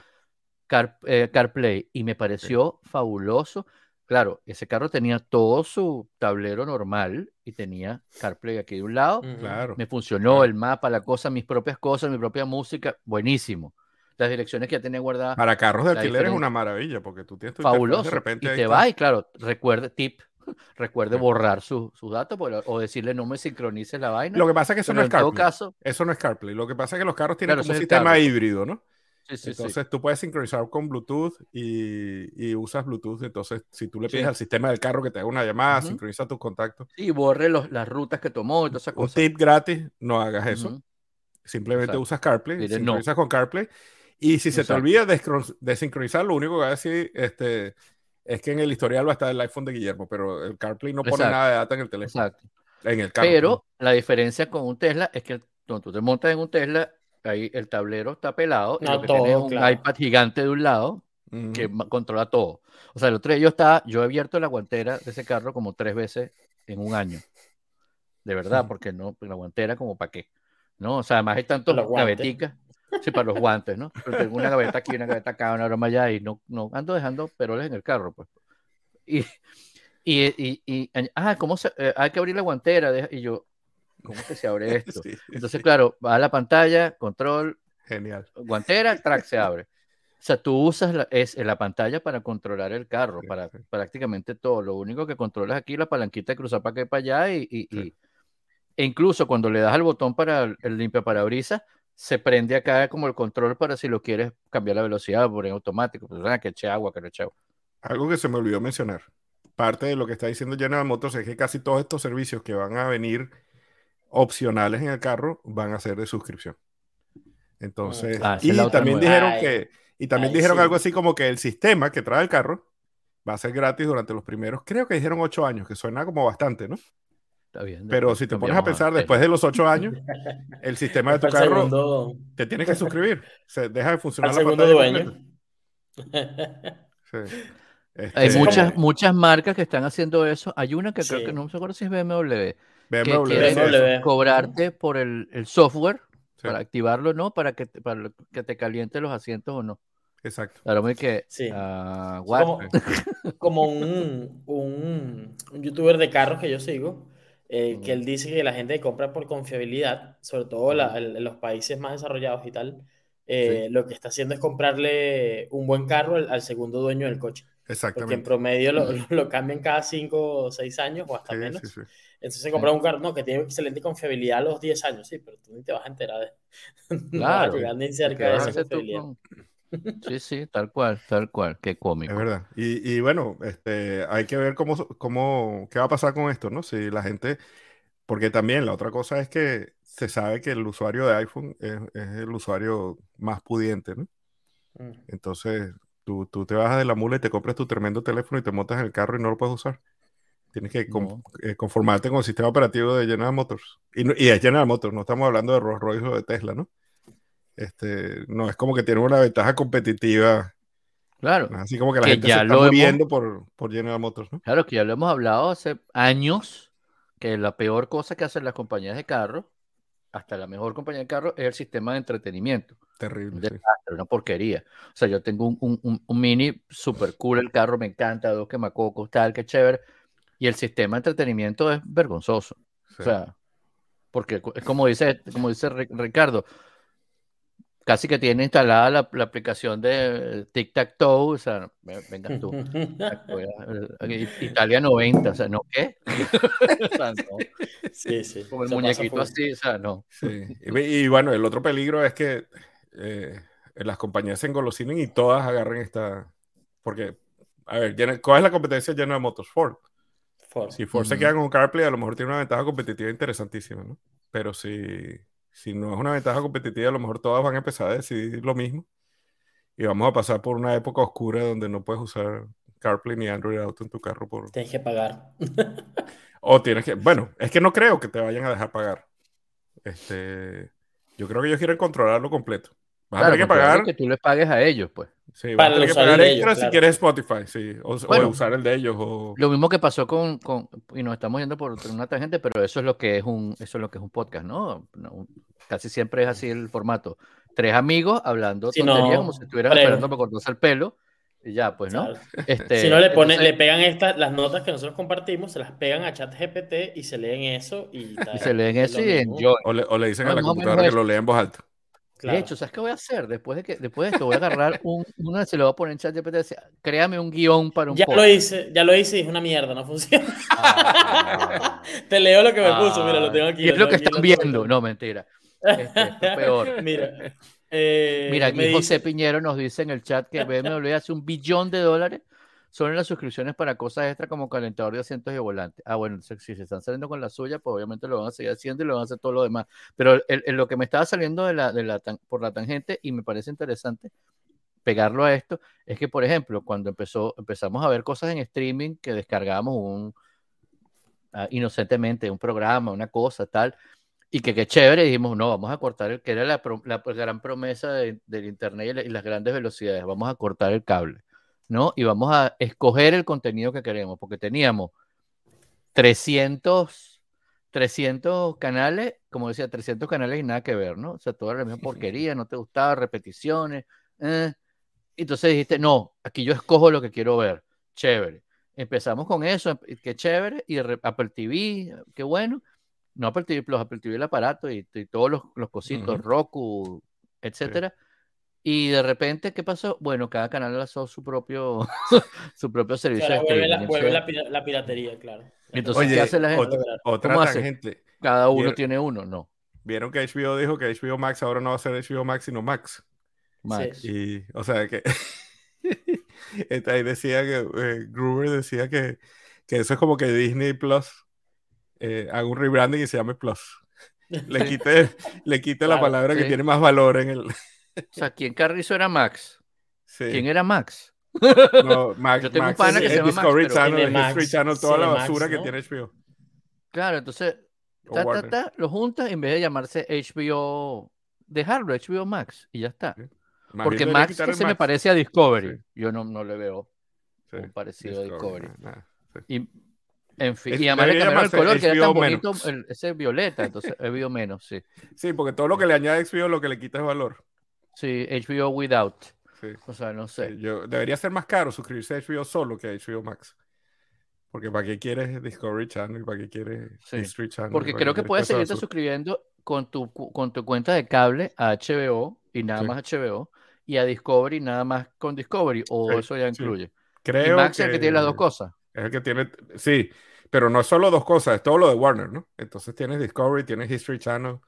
eh, CarPlay, y me pareció fabuloso. Claro, ese carro tenía todo su tablero normal y tenía CarPlay aquí de un lado. Claro. Me funcionó el mapa, la cosa, mis propias cosas, mi propia música, buenísimo. Las direcciones que ya tenía guardadas. Para carros de alquiler es una maravilla porque tú tienes tu fabuloso. De repente y te va y claro, recuerde, tip, recuerde borrar sus su datos o decirle no me sincronice la vaina. Lo que pasa es que eso no es CarPlay. Caso, eso no es CarPlay. Lo que pasa es que los carros tienen como un sistema híbrido, ¿no? entonces tú puedes sincronizar con Bluetooth y, usas Bluetooth. Entonces, si tú le pides al sistema del carro que te haga una llamada, sincroniza tus contactos. Y borre las rutas que tomó y todas esas cosas. Un tip gratis, no hagas eso. Simplemente usas CarPlay, sincronizas con CarPlay. Y si se te olvida de, sincronizar, lo único que va a decir este, es que en el historial va a estar el iPhone de Guillermo, pero el CarPlay no pone nada de data en el teléfono. Exacto. En el carro. Pero la diferencia con un Tesla es que cuando tú te montas en un Tesla, ahí el tablero está pelado y lo que es un iPad gigante de un lado que controla todo. O sea, el otro día yo estaba, yo he abierto la guantera de ese carro como tres veces en un año. De verdad, porque no, la guantera como para qué. ¿No? O sea, además hay tantos gaveticas. Sí, para los guantes, ¿no? Pero tengo una gaveta aquí, una gaveta acá, una broma allá y no, no ando dejando peroles en el carro, pues. Y, y, y, ah, ¿cómo se, eh, hay que abrir la guantera? Y yo, ¿cómo que se abre (laughs) esto? Entonces, claro, va a la pantalla, control. Genial. Guantera, track se abre. O sea, tú usas la, es, la pantalla para controlar el carro, para prácticamente todo. Lo único que controlas aquí es la palanquita de cruzar para acá y para allá. Y, y, e incluso cuando le das al botón para el, el limpia parabrisas, se prende acá como el control para si lo quieres cambiar la velocidad por en automático. Pues, ah, que eche agua, que no eche agua. Algo que se me olvidó mencionar. Parte de lo que está diciendo General Motors es que casi todos estos servicios que van a venir opcionales en el carro van a ser de suscripción. Entonces, ah, y, también dijeron que, y también dijeron algo así como que el sistema que trae el carro va a ser gratis durante los primeros, creo que dijeron ocho años, que suena como bastante, ¿no? Pero si te pones a pensar, después de los ocho (laughs) años, el sistema de tu carro te tienes que suscribir. Se deja de funcionar la segundo dueño. Hay este, muchas, muchas marcas que están haciendo eso. Hay una que creo que no me acuerdo si es BMW. BMW que quiere cobrarte por el, el software para activarlo, ¿no? Para que, para que te caliente los asientos o no. Exacto. Claro, que. Sí. Uh, como, como un, un, un, youtuber de carros que yo sigo, eh, que él dice que la gente compra por confiabilidad, sobre todo en los países más desarrollados y tal, eh, lo que está haciendo es comprarle un buen carro al, segundo dueño del coche. Exactamente. Porque en promedio lo, (laughs) lo cambian cada 5 o 6 años o hasta menos. Entonces se compra un carro no, que tiene excelente confiabilidad a los 10 años, sí, pero tú ni te vas a enterar de. (laughs) Claro. no ni cerca de esa confiabilidad. Sí, sí, tal cual, tal cual, qué cómico. Es verdad. Y, y, bueno, este, hay que ver cómo, cómo, qué va a pasar con esto, ¿no? Si la gente, porque también la otra cosa es que se sabe que el usuario de iPhone es, es el usuario más pudiente, ¿no? Mm. Entonces, tú, tú, te bajas de la mula y te compras tu tremendo teléfono y te montas en el carro y no lo puedes usar. Tienes que eh, conformarte con el sistema operativo de General Motors. Y, y es General Motors, no estamos hablando de Rolls Royce o de Tesla, ¿no? Este, no es como que tiene una ventaja competitiva. Claro. Así como que la gente se está muriendo por, por General Motors, ¿no? Claro, que ya lo hemos hablado hace años, que la peor cosa que hacen las compañías de carros, hasta la mejor compañía de carros, es el sistema de entretenimiento. Terrible. Una porquería. O sea, yo tengo un, un, un, mini super cool, el carro me encanta, dos quemacocos, tal, que chévere. Y el sistema de entretenimiento es vergonzoso. O sea, porque es como dice, como dice Ricardo, casi que tiene instalada la, la aplicación de Tic Tac Toe, o sea, venga tú. Italia 90, o sea, ¿no qué? (laughs) o sea, no. Sí, sí. Como el muñequito así, o sea, no. Sí. Y, y, bueno, el otro peligro es que eh, las compañías se engolosinen y todas agarren esta. Porque, a ver, ¿cuál es la competencia llena de motos? Ford. Ford. Si Ford se queda con CarPlay, a lo mejor tiene una ventaja competitiva interesantísima, ¿no? Pero si si no es una ventaja competitiva, a lo mejor todas van a empezar a decidir lo mismo. Y vamos a pasar por una época oscura donde no puedes usar CarPlay ni Android Auto en tu carro. Por... Tienes que pagar. o tienes que. Bueno, es que no creo que te vayan a dejar pagar. Este, yo creo que ellos quieren controlarlo completo. Vas a tener que pagar. Que tú les pagues a ellos, pues. Sí, vas a tener que pagar extra si quieres Spotify, sí. O, usar el de ellos. O... Lo mismo que pasó con, con, y nos estamos yendo por una tangente, pero eso es lo que es un, eso es lo que es un podcast, ¿no? casi siempre es así el formato. Tres amigos hablando tonterías como si estuvieran esperando para cortarse el pelo. Y ya, pues, ¿no? Este, si no le ponen, le pegan estas, las notas que nosotros compartimos, se las pegan a chat GPT y se leen eso y, y se leen eso y enjoy. O le, o le dicen a la computadora que lo leen en voz alta. De hecho, ¿sabes qué voy a hacer? Después de, que, después de esto, voy a agarrar un, una, se lo voy a poner en chat GPT, créame un guion para un Ya lo hice, ya lo hice y es una mierda, no funciona. Ah, (laughs) Te leo lo que me puso, mira, lo tengo aquí. Y es lo que están viendo, no, mentira. Este, es peor. (laughs) Mira. Eh, mira, aquí José Piñero nos dice en el chat que BMW hace un billón de dólares son las suscripciones para cosas extra como calentador de asientos y volante. Ah, bueno, si se están saliendo con la suya, pues obviamente lo van a seguir haciendo y lo van a hacer todo lo demás. Pero en lo que me estaba saliendo de la, de la, por la tangente y me parece interesante pegarlo a esto, es que, por ejemplo, cuando empezó, empezamos a ver cosas en streaming que descargábamos un, uh, inocentemente un programa, una cosa, tal, y que qué chévere, dijimos, no, vamos a cortar el que era la, la gran promesa del internet y las grandes velocidades, vamos a cortar el cable. ¿No? Y vamos a escoger el contenido que queremos, porque teníamos 300, 300 canales, como decía, 300 canales y nada que ver, ¿no? O sea, toda la misma porquería, no te gustaba, repeticiones. Eh. Entonces dijiste, no, aquí yo escojo lo que quiero ver, chévere. Empezamos con eso, qué chévere, y Apple TV, qué bueno. No Apple TV los Apple TV el aparato y, todos los, los cositos, Roku, etcétera. Y de repente, ¿qué pasó? Bueno, cada canal lanzó su propio, (laughs) su propio servicio. Claro, vuelve, la, vuelve la, piratería, claro. Entonces, ¿qué hace la gente? Otra, ¿Cómo hace? Gente. Cada uno tiene uno, no. Vieron que HBO dijo que HBO Max ahora no va a ser HBO Max, sino Max. Max. Y, o sea, que. (laughs) ahí decía que. Eh, Gruber decía que, que eso es como que Disney Plus eh, haga un rebranding y se llame Plus. Le (laughs) quite, le quite la palabra que tiene más valor en el. O sea, ¿quién Carrizo era Max? ¿Quién era Max? No, Max, Yo tengo un pana que se llama Discovery Max, Channel, History Channel, toda la basura que tiene HBO. Claro, entonces, ta, ta, ta, lo juntas en vez de llamarse HBO, dejarlo HBO Max y ya está. Porque Max se me parece a Discovery. Yo no, no le veo un parecido a Discovery. y, en fin, y además le cambiaron el color, que era tan bonito, ese violeta, entonces HBO menos, sí. (laughs) Sí, porque todo lo que le añade HBO lo que le quita es valor. Sí, HBO Without. O sea, no sé. Yo, debería ser más caro suscribirse a HBO solo que a HBO Max. Porque ¿para qué quieres Discovery Channel? ¿Para qué quieres History Channel? Porque creo que puedes seguirte suscribiendo con tu, con tu cuenta de cable a HBO y nada más HBO y a Discovery nada más con Discovery o eso ya incluye. Creo Max que... es el que tiene las dos cosas. Es el que tiene, sí, pero no es solo dos cosas, es todo lo de Warner, ¿no? Entonces tienes Discovery, tienes History Channel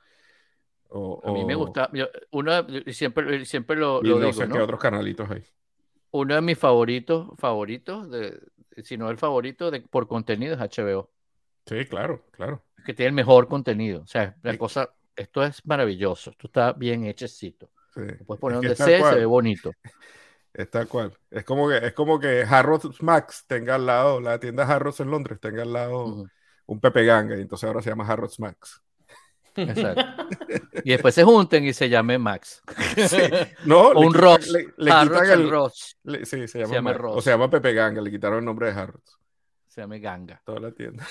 a mí me gusta, uno, siempre, siempre lo, lo no sé qué otros canalitos hay. Uno de mis favoritos, favoritos, de, si no el favorito de, por contenido es HBO. Sí, claro, claro. Es que tiene el mejor contenido. O sea, la cosa, esto es maravilloso, esto está bien hechecito. Sí. puedes poner donde sea, se ve bonito. (laughs) Es tal cual. Es como que, es como que Harrods Max tenga al lado, la tienda Harrods en Londres tenga al lado un Pepe Ganga, y entonces ahora se llama Harrods Max. Exacto. (laughs) Y después se junten y se llame Max. (laughs) No, o un Ross. Le, quitan el Ross. sí, se llama, Ross. O se llama Pepe Ganga, le quitaron el nombre de Harrods. Se llama Ganga. Toda la tienda.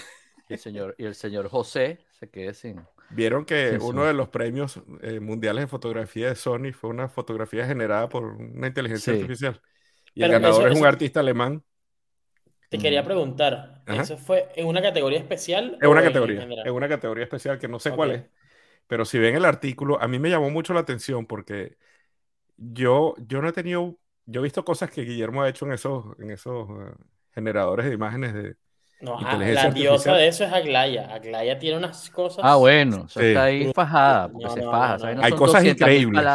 Y el señor, y el señor José se quede sin. Vieron que uno de los premios eh, mundiales de fotografía de Sony fue una fotografía generada por una inteligencia artificial. Y el ganador es un artista alemán. Te quería preguntar, ¿eso fue en una categoría especial? Es una categoría, es una categoría especial que no sé cuál es, pero si ven el artículo, a mí me llamó mucho la atención porque yo, yo no he tenido, yo he visto cosas que Guillermo ha hecho en esos, en esos eh, generadores de imágenes de no, la diosa de eso es Aglaya. Aglaya tiene unas cosas. Ah, bueno, está ahí fajada, porque se faja. Hay cosas increíbles.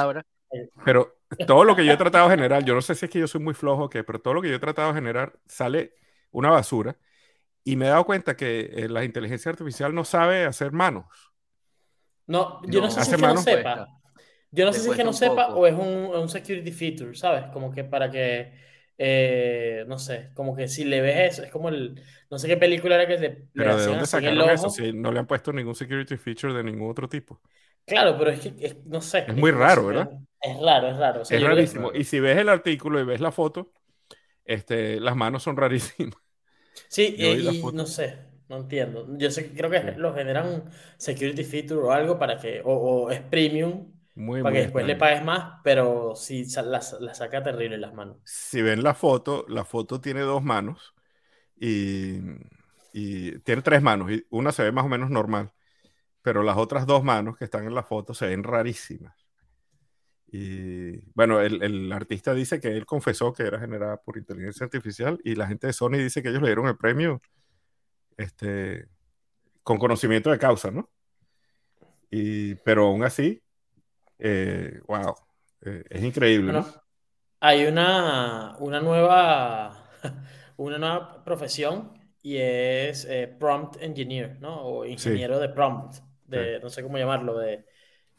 Pero todo lo que yo he tratado de generar, yo no sé si es que yo soy muy flojo o qué, pero todo lo que yo he tratado de generar sale una basura. Y me he dado cuenta que eh, la inteligencia artificial no sabe hacer manos. No, yo no, sé si es que no sepa. Yo no sé si es que no sepa o es un, un, security feature, ¿sabes? Como que para que, eh, no sé, como que si le ves eso, es como el, no sé qué película era que le, Pero ¿de dónde sacaron eso? Si no le han puesto ningún security feature de ningún otro tipo. Claro, pero es que, no sé. Es muy raro, ¿verdad? Es raro, es raro. es rarísimo. Y si ves el artículo y ves la foto, este, las manos son rarísimas. Sí, y, no sé, no entiendo. Yo sé, creo que lo generan security feature o algo para que, o, es premium, para que después le pagues más, pero sí la, saca terrible las manos. Si ven la foto, la foto tiene dos manos y, y tiene tres manos y una se ve más o menos normal, pero las otras dos manos que están en la foto se ven rarísimas. Y bueno, el, el, artista dice que él confesó que era generada por inteligencia artificial y la gente de Sony dice que ellos le dieron el premio este, con conocimiento de causa, ¿no? Y, pero aún así, eh, wow, eh, es increíble, ¿no? Hay una, una, nueva, (laughs) una nueva profesión y es eh, prompt engineer, ¿no? O ingeniero de prompt, de, no sé cómo llamarlo, de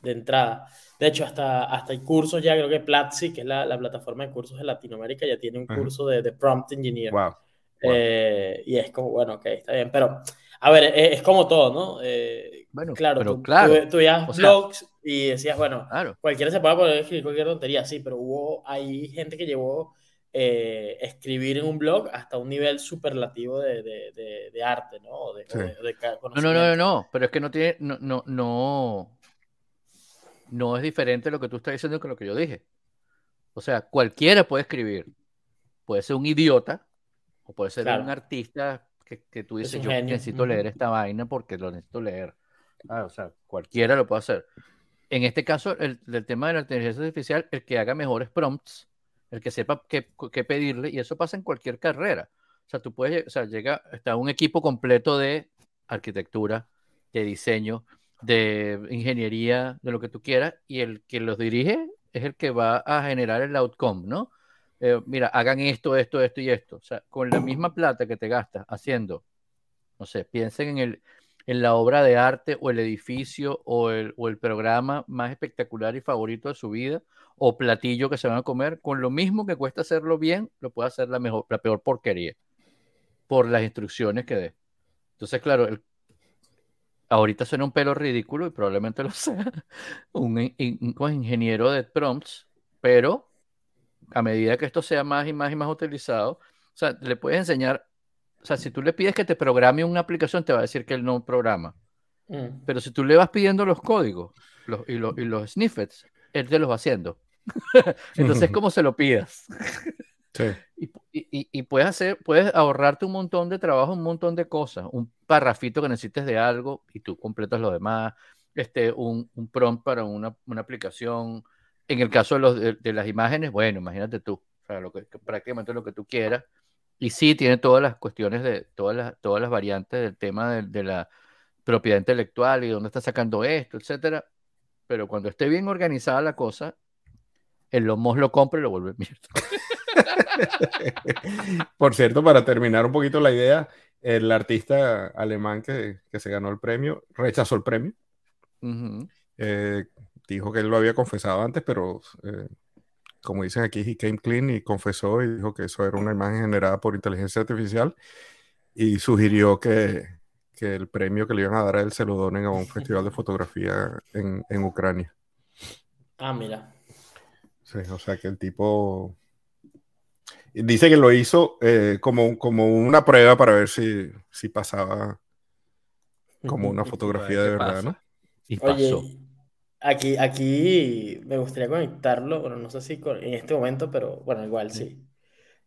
de entrada. De hecho, hasta, hasta hay cursos ya, creo que Platzi, que es la, la plataforma de cursos de Latinoamérica, ya tiene un curso de, de, prompt engineer. Wow. Eh, y es como, bueno, ok, está bien. Pero, a ver, es, como todo, ¿no? Eh, bueno, claro, pero tú, claro. Tú, blogs y decías, bueno, cualquiera se puede poner escribir cualquier tontería, sí, pero hubo, hay gente que llevó eh, escribir en un blog hasta un nivel superlativo de, de, de, arte, ¿no? De, no, no, no, no, pero es que no tiene, no, no, no, no es diferente lo que tú estás diciendo que lo que yo dije. O sea, cualquiera puede escribir. Puede ser un idiota o puede ser un artista que, tú dices, yo necesito leer esta vaina porque lo necesito leer. Ah, o sea, cualquiera lo puede hacer. En este caso, el, tema de la inteligencia artificial, el que haga mejores prompts, el que sepa qué, qué, pedirle, y eso pasa en cualquier carrera. O sea, tú puedes, o sea, llega, está un equipo completo de arquitectura, de diseño, de ingeniería, de lo que tú quieras, y el que los dirige es el que va a generar el outcome, ¿no? Eh, mira, hagan esto, esto, esto y esto. O sea, con la misma plata que te gastas haciendo, no sé, piensen en, el, en la obra de arte o el edificio o el, o el programa más espectacular y favorito de su vida o platillo que se van a comer, con lo mismo que cuesta hacerlo bien, lo puede hacer la, mejor, la peor porquería por las instrucciones que dé. Entonces, claro, el ahorita suena un pelo ridículo y probablemente lo (laughs) sea, un, ingeniero de prompts, pero a medida que esto sea más y más y más utilizado, o sea, le puedes enseñar, o sea, si tú le pides que te programe una aplicación, te va a decir que él no programa. Mm. Pero si tú le vas pidiendo los códigos los, y, los, y los snippets, él te los va haciendo. (laughs) Entonces, ¿cómo se lo pidas? (laughs) Y, puedes hacer, puedes ahorrarte un montón de trabajo, un montón de cosas, un parrafito que necesites de algo y tú completas lo demás, este, un, un prompt para una, una, aplicación. En el caso de, los, de, las imágenes, bueno, imagínate tú, o sea, lo que, prácticamente lo que tú quieras. Y sí, tiene todas las cuestiones de todas las, todas las variantes del tema de, de la propiedad intelectual y dónde está sacando esto, etcétera. Pero cuando esté bien organizada la cosa, el Lomos lo compra y lo vuelve mierda. (laughs) Por cierto, para terminar un poquito la idea, el artista alemán que, se ganó el premio rechazó el premio. Eh, dijo que él lo había confesado antes, pero eh, como dicen aquí, he came clean y confesó y dijo que eso era una imagen generada por inteligencia artificial y sugirió que, el premio que le iban a dar a él se lo donen a un festival de fotografía en, en Ucrania. Ah, mira. Sí, o sea que el tipo Dice que lo hizo eh, como, como una prueba para ver si, si pasaba como una fotografía de verdad, ¿no? Y pasó. Oye, aquí, aquí me gustaría conectarlo, bueno, no sé si en este momento, pero bueno, igual sí.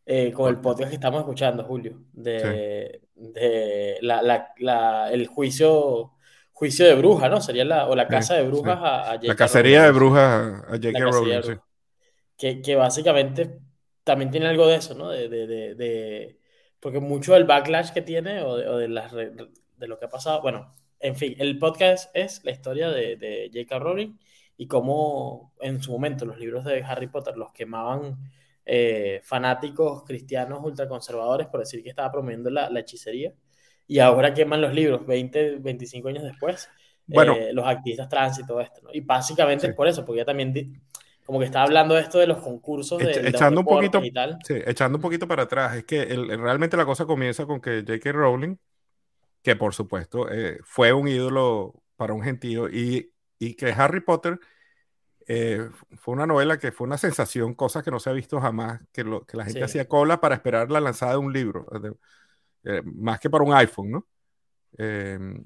Eh, con el podcast que estamos escuchando, Julio, de, de la, la, la, el juicio juicio de bruja, ¿no? Sería la, o la casa de brujas a, a La cacería de brujas a J.K. Rowling, sí. que, que básicamente también tiene algo de eso, ¿no? De, de, de, porque mucho del backlash que tiene o, de, o de, las, de lo que ha pasado, bueno, en fin, el podcast es la historia de, de J.K. Rowling y cómo en su momento los libros de Harry Potter los quemaban eh, fanáticos cristianos ultraconservadores por decir que estaba promoviendo la, la, hechicería y ahora queman los libros 20, 25 años después. Bueno, eh, los activistas trans y todo esto, ¿no? Y básicamente es por eso, porque ya también como que estaba hablando de esto de los concursos de, echando un poquito y tal. Sí, echando un poquito para atrás, es que realmente la cosa comienza con que J.K. Rowling, que por supuesto eh, fue un ídolo para un gentío, y, y que Harry Potter eh, fue una novela que fue una sensación, cosa que no se ha visto jamás, que, lo, que la gente hacía cola para esperar la lanzada de un libro, eh, más que para un iPhone, ¿no? Em,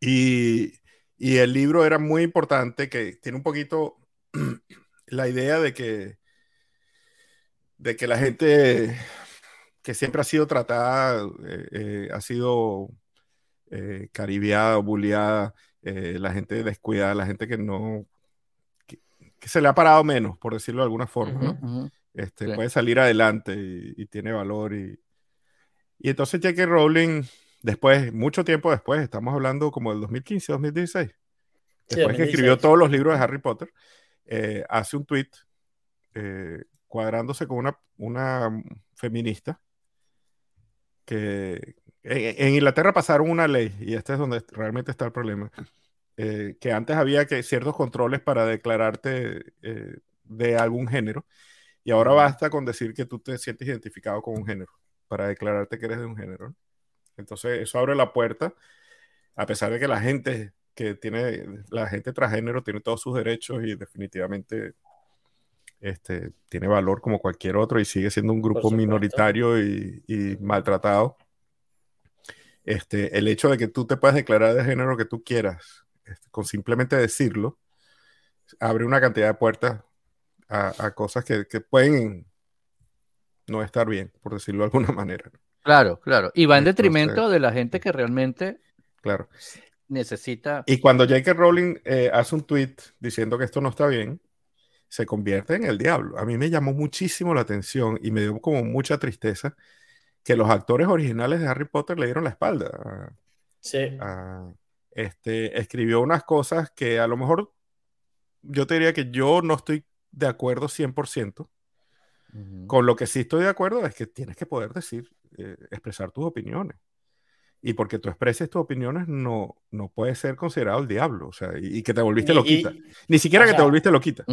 y, y el libro era muy importante, que tiene un poquito (clears throat) la idea de que, de que la gente que siempre ha sido tratada, eh, eh, ha sido eh, caribeada o bulleada, la gente descuidada, la gente que no, que, se le ha parado menos, por decirlo de alguna forma, este, Puede salir adelante y, tiene valor. Y, y entonces J.K. Rowling, después, mucho tiempo después, estamos hablando como del 2015, 2016, después que escribió todos los libros de Harry Potter, eh, hace un tweet eh, cuadrándose con una, una feminista que en, Inglaterra pasaron una ley, y este es donde realmente está el problema, eh, que antes había que ciertos controles para declararte de algún género, y ahora basta con decir que tú te sientes identificado con un género, para declararte que eres de un género. Entonces, eso abre la puerta, a pesar de que la gente que tiene la gente transgénero tiene todos sus derechos y definitivamente este, tiene valor como cualquier otro y sigue siendo un grupo minoritario y, maltratado. Este, el hecho de que tú te puedas declarar de género que tú quieras, este, con simplemente decirlo, abre una cantidad de puertas a, cosas que, que, pueden no estar bien, por decirlo de alguna (laughs) manera. Claro, claro. Y va en detrimento de la gente que realmente claro necesita. Y cuando J.K. Rowling eh, hace un tweet diciendo que esto no está bien, se convierte en el diablo. A mí me llamó muchísimo la atención y me dio como mucha tristeza que los actores originales de Harry Potter le dieron la espalda. Sí. este, escribió unas cosas que a lo mejor yo te diría que yo no estoy de acuerdo 100%. Con lo que sí estoy de acuerdo es que tienes que poder decir, eh, expresar tus opiniones y porque tú expreses tus opiniones no, no puede ser considerado el diablo, o sea, y, que te volviste loquita. Ni siquiera que te volviste loquita.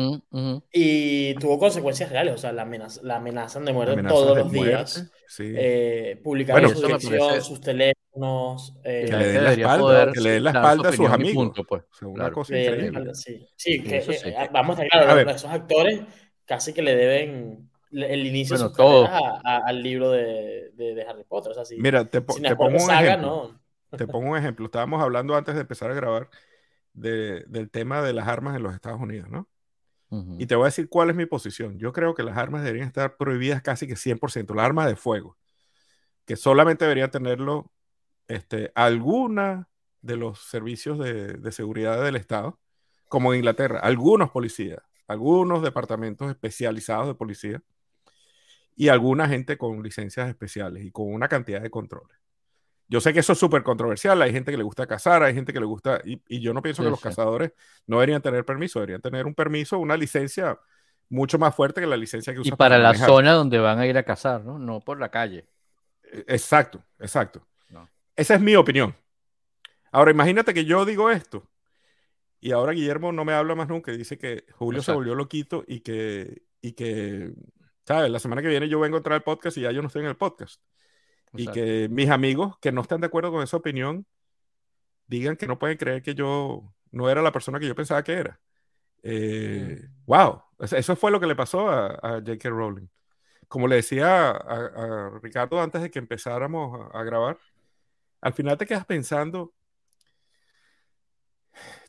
Y tuvo consecuencias reales, o sea, la, amenaza, la amenazan de muerte todos los días. Sí. Eh, publicaron su dirección, sus teléfonos. Eh, que, le den la espalda, que le den la espalda a sus amigos. pues. una cosa increíble. sí, sí, que, eh, vamos a claro, esos actores casi que le deben el inicio de su al libro de, de, Harry Potter. O sea, si, Mira, te, te pongo un ejemplo. Te pongo un ejemplo. Estábamos hablando antes de empezar a grabar de, del tema de las armas en los Estados Unidos, ¿no? Y te voy a decir cuál es mi posición. Yo creo que las armas deberían estar prohibidas casi que 100%, las armas de fuego, que solamente debería tenerlo este, alguna de los servicios de, de seguridad del Estado, como en Inglaterra, algunos policías, algunos departamentos especializados de policía, y alguna gente con licencias especiales y con una cantidad de controles. Yo sé que eso es súper controversial, hay gente que le gusta cazar, hay gente que le gusta, y, y yo no pienso que los cazadores no deberían tener permiso, deberían tener un permiso, una licencia mucho más fuerte que la licencia que usan. Y para, la zona donde van a ir a cazar, ¿no? No por la calle. E, exacto, exacto. Esa es mi opinión. Ahora, imagínate que yo digo esto y ahora Guillermo no me habla más nunca dice que Julio se volvió loquito y que, y que ¿sabes? La semana que viene yo vengo a entrar al podcast y ya yo no estoy en el podcast. Y que mis amigos que no están de acuerdo con esa opinión digan que no pueden creer que yo no era la persona que yo pensaba que era. Eh, Wow, eso fue lo que le pasó a, a J.K. Rowling. Como le decía a, Ricardo antes de que empezáramos a, grabar, al final te quedas pensando,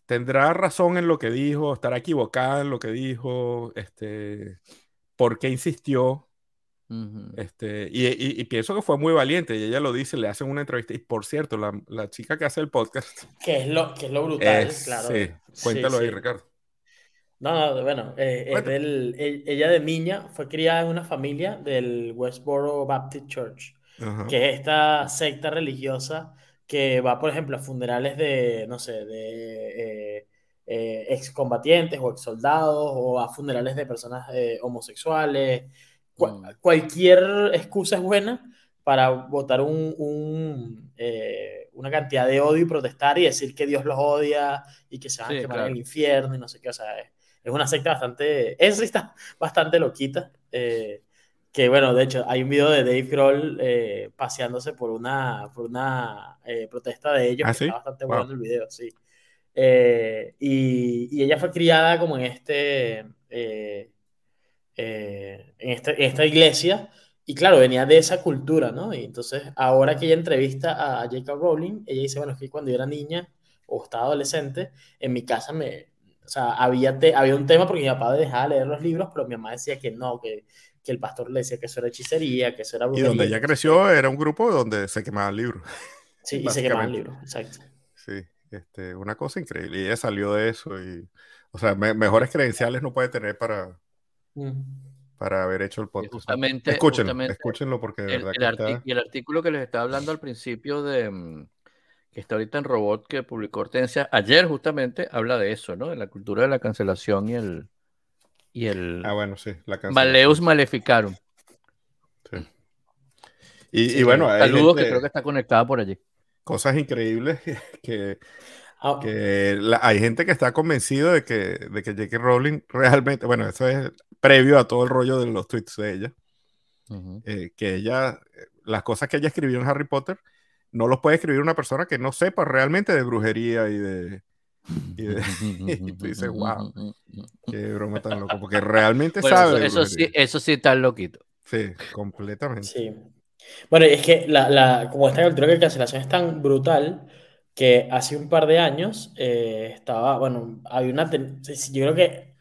tendrá razón en lo que dijo, estará equivocada en lo que dijo, este, por qué insistió. este, y, pienso que fue muy valiente, y ella lo dice, le hacen una entrevista. Y por cierto, la, la chica que hace el podcast. (laughs) Que es lo, que es lo brutal, claro. Sí, cuéntalo ahí, Ricardo. No, no, bueno, eh, e, ella de niña fue criada en una familia del Westboro Baptist Church, que es esta secta religiosa que va, por ejemplo, a funerales de, no sé, de eh, eh, excombatientes o ex soldados o a funerales de personas homosexuales. Mm. Cualquier excusa es buena para votar un, eh, una cantidad de odio y protestar y decir que Dios los odia y que se van a quemar en el infierno y no sé qué. O sea, es, una secta bastante. Es está (laughs) bastante loquita. Eh, que bueno, de hecho, hay un video de Dave Grohl eh, paseándose por una, por una protesta de ellos. ¿Ah, está bastante bueno el video, sí. Y, y, ella fue criada como en este. en, este, en esta iglesia y claro, venía de esa cultura, ¿no? Y entonces, ahora que ella entrevista a Jacob Rowling, ella dice, bueno, es que cuando yo era niña o estaba adolescente, en mi casa me, o sea, había, había un tema porque mi papá dejaba leer los libros, pero mi mamá decía que no, que, que el pastor le decía que eso era hechicería, que eso era brujería. Y donde ella creció era un grupo donde se quemaban libros. Sí, y se quemaban libros, exacto. Sí, este, una cosa increíble. Y ella salió de eso y, o sea, mejores credenciales no puede tener para... Para haber hecho el podcast. Justamente, escúchenlo, escúchenlo porque de el, verdad Y el artículo que les estaba hablando al principio de mm, que está ahorita en Robot que publicó Hortensia ayer justamente habla de eso, ¿no? De la cultura de la cancelación y el y el Ah, bueno, sí, la Maleus Maleficarum. Sí. Y, bueno, saludos que creo que está conectada por allí. Cosas increíbles (laughs) que ah. que hay gente que está convencido de que, de que J.K. Rowling realmente, bueno, eso es previo a todo el rollo de los tweets de ella, eh, que ella, las cosas que ella escribió en Harry Potter, no los puede escribir una persona que no sepa realmente de brujería y de... Y, (laughs) tú dices, wow, qué broma tan loco, porque realmente sabe. Eso, sí, eso sí está loquito. Sí, completamente. Sí. Bueno, es que la, la, como esta cultura de cancelación es tan brutal que hace un par de años eh, estaba, bueno, hay una, yo creo que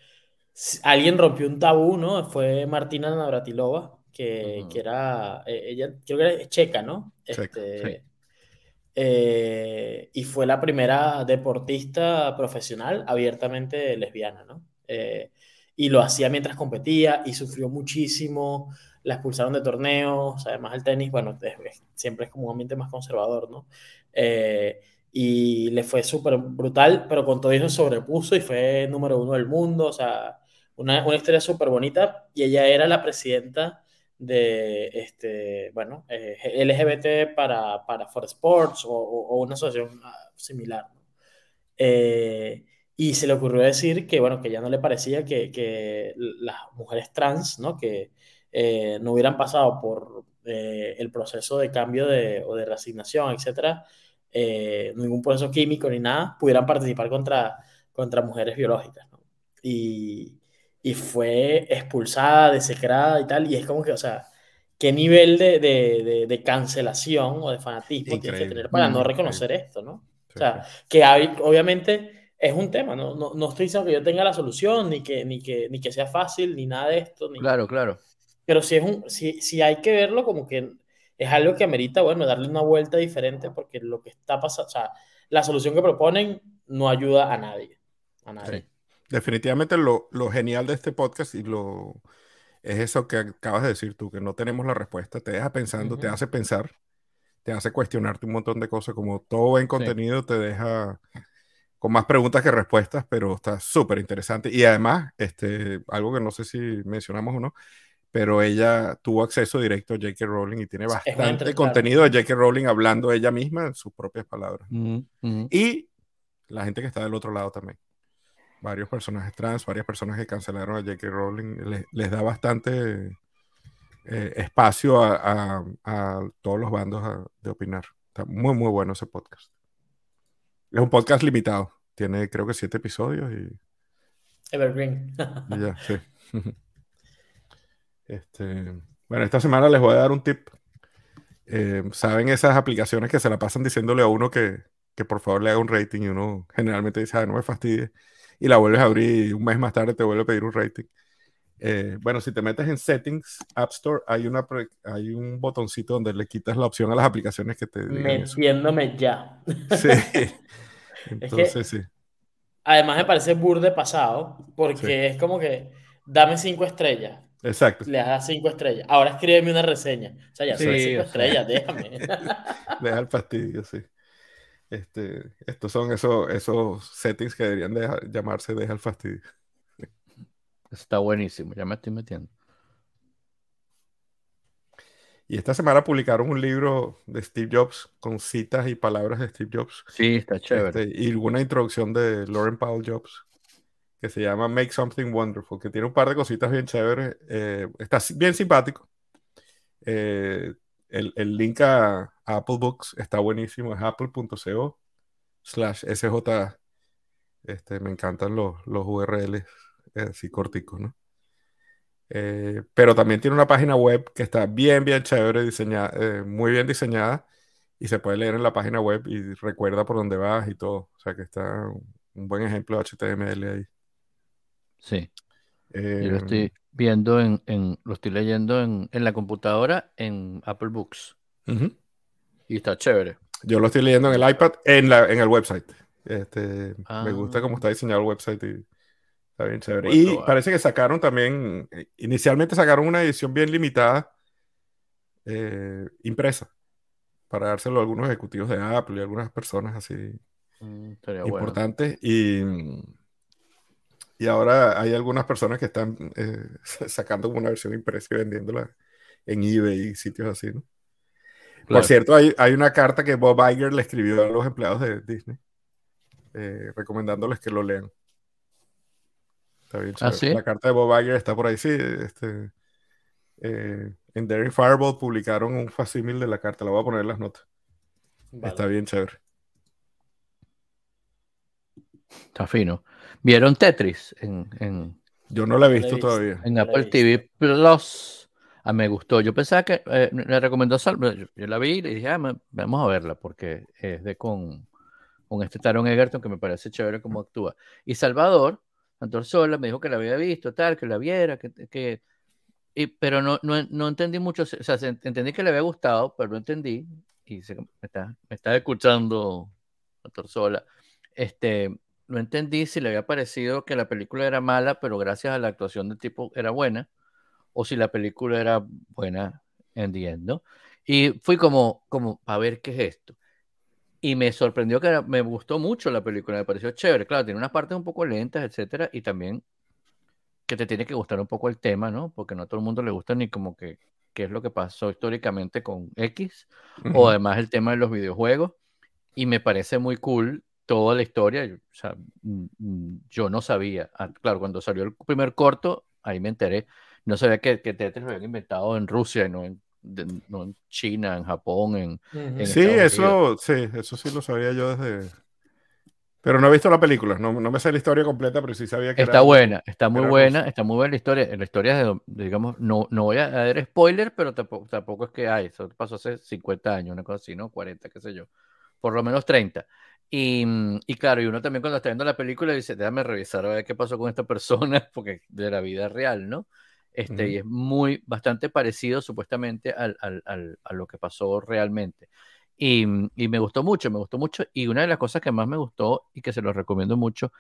alguien rompió un tabú, ¿no? Fue Martina Navratilova, que, que era, eh, ella creo que era checa, ¿no? Este, eh, y fue la primera deportista profesional abiertamente lesbiana, ¿no? Eh, y lo hacía mientras competía y sufrió muchísimo, la expulsaron de torneos, además el tenis, bueno, siempre es como un ambiente más conservador, ¿no? y le fue súper brutal, pero con todo eso sobrepuso y fue número uno del mundo, o sea, una, una historia súper bonita y ella era la presidenta de, este, bueno, eh, LGBT para, para For Sports o, o, una asociación ah, similar. Eh, y se le ocurrió decir que, bueno, que ya no le parecía que, que las mujeres trans, ¿no? Que eh, no hubieran pasado por el proceso de cambio de, o de reasignación, etcétera, ningún proceso químico ni nada, pudieran participar contra, contra mujeres biológicas. ¿no? Y, y fue expulsada, desecrada y tal, y es como que, o sea, qué nivel de, de, de, cancelación o de fanatismo tienes que tener para no reconocer esto, ¿no? o sea, que hay, obviamente es un tema, ¿no? ¿no? No, estoy diciendo que yo tenga la solución, ni que, ni que, ni que sea fácil, ni nada de esto. Ni... Claro, claro. Pero si, es un, si, si hay que verlo como que es algo que amerita, bueno, darle una vuelta diferente, porque lo que está pasando, o sea, la solución que proponen no ayuda a nadie. A nadie definitivamente lo, genial de este podcast y lo es eso que acabas de decir tú, que no tenemos la respuesta, te deja pensando, te hace pensar, te hace cuestionarte un montón de cosas, como todo buen contenido te deja con más preguntas que respuestas, pero está súper interesante. Y además, este, algo que no sé si mencionamos o no, pero ella tuvo acceso directo a J.K. Rowling y tiene bastante contenido de J.K. Rowling hablando ella misma en sus propias palabras. Y la gente que está del otro lado también varios personajes trans, varias personas que cancelaron a J.K. Rowling, les, da bastante eh, espacio a, todos los bandos de opinar. Está muy, muy bueno ese podcast. Es un podcast limitado. Tiene creo que siete episodios y... Evergreen. ya, sí. (laughs) Este, bueno, esta semana les voy a dar un tip. Eh, ¿Saben esas aplicaciones que se la pasan diciéndole a uno que, que por favor le haga un rating y uno generalmente dice, ah, no me fastidie? y la vuelves a abrir y un mes más tarde te vuelve a pedir un rating. Eh, bueno, si te metes en Settings, App Store, hay, una, hay un botoncito donde le quitas la opción a las aplicaciones que te Metiéndome ya. (laughs) Sí. (laughs) Entonces, sí. además me parece burde pasado, porque es como que dame cinco estrellas. Exacto. Le das cinco estrellas. Ahora escríbeme una reseña. O sea, ya son cinco estrellas, (laughs) déjame. Deja el fastidio, sí. Este, estos son esos, esos settings que deberían llamarse Deja el fastidio. Está buenísimo, ya me estoy metiendo. Y esta semana publicaron un libro de Steve Jobs con citas y palabras de Steve Jobs. Sí, está chévere. Este, y una introducción de Lauren Powell Jobs que se llama Make Something Wonderful, que tiene un par de cositas bien chéveres. Eh, está bien simpático. Eh, el, link a, Apple Books está buenísimo, es apple.co slash sj. Este, me encantan los, los URLs así corticos, ¿no? Eh, pero también tiene una página web que está bien, bien chévere, diseñada, eh, muy bien diseñada y se puede leer en la página web y recuerda por dónde vas y todo. O sea que está un buen ejemplo de HTML ahí. Sí. Yo lo estoy em, viendo en, lo estoy leyendo en, la computadora en Apple Books. Y está chévere. Yo lo estoy leyendo en el iPad, en, la, en el website. Este, Me gusta cómo ah. está diseñado el website y Está bien chévere. y parece que sacaron también, eh, inicialmente sacaron una edición bien limitada, eh, impresa, para dárselo a algunos ejecutivos de Apple y algunas personas así mm, importantes. Y, y ahora hay algunas personas que están eh, (laughs) sacando una versión impresa y vendiéndola en eBay y sitios así, ¿no? Por cierto, hay, hay, una carta que Bob Iger le escribió a los empleados de Disney, recomendándoles que lo lean. ¿Ah, la carta de Bob Iger está por ahí, sí. Este, eh, en Daring Fireball publicaron un facímil de la carta. La voy a poner en las notas. Está bien chévere. Está fino. ¿Vieron Tetris? En, Yo no la he visto todavía. En Apple TV Plus. Ah, me gustó. Yo pensaba que eh, le recomendó Salvador. Yo, la vi y dije, ah, vamos a verla porque es de con, con este Taron Egerton que me parece chévere cómo actúa. Y Salvador Sola me dijo que la había visto, tal, que la viera, que, que y, pero no, no, no, entendí mucho, o sea, entendí que le había gustado, pero no entendí, y se, me, está, me está escuchando Sola, este, no entendí si le había parecido que la película era mala, pero gracias a la actuación del tipo era buena, o si la película era buena en the ¿no? Y fui como, como, a ver qué es esto. Y me sorprendió que me gustó mucho la película, me pareció chévere. Claro, tiene unas partes un poco lentas, etcétera, y también que te tiene que gustar un poco el tema, ¿no? Porque no a todo el mundo le gusta ni como que qué es lo que pasó históricamente con X, o además el tema de los videojuegos. Y me parece muy cool toda la historia. O sea, mm, mm, yo no sabía, ah, claro, cuando salió el primer corto, ahí me enteré. No sabía que, que Tetris lo habían inventado en Rusia y no en no en China, en Japón, en, Sí, eso sí, eso sí lo sabía yo desde... Pero no he visto la película, no, no me sé la historia completa, pero sí sabía que está buena, está muy buena, está muy buena la historia. La historia de, digamos, no, no voy a dar spoiler, pero tampoco, tampoco es que hay, eso pasó hace 50 años, una cosa así, ¿no? 40, qué sé yo, por lo menos 30. Y, y, claro, y uno también cuando está viendo la película dice, déjame revisar a ver qué pasó con esta persona, (laughs) porque de la vida real, ¿no? Este, Y es muy, bastante parecido supuestamente al, al, al, a lo que pasó realmente. Y, y, me gustó mucho, me gustó mucho. Y una de las cosas que más me gustó y que se lo recomiendo mucho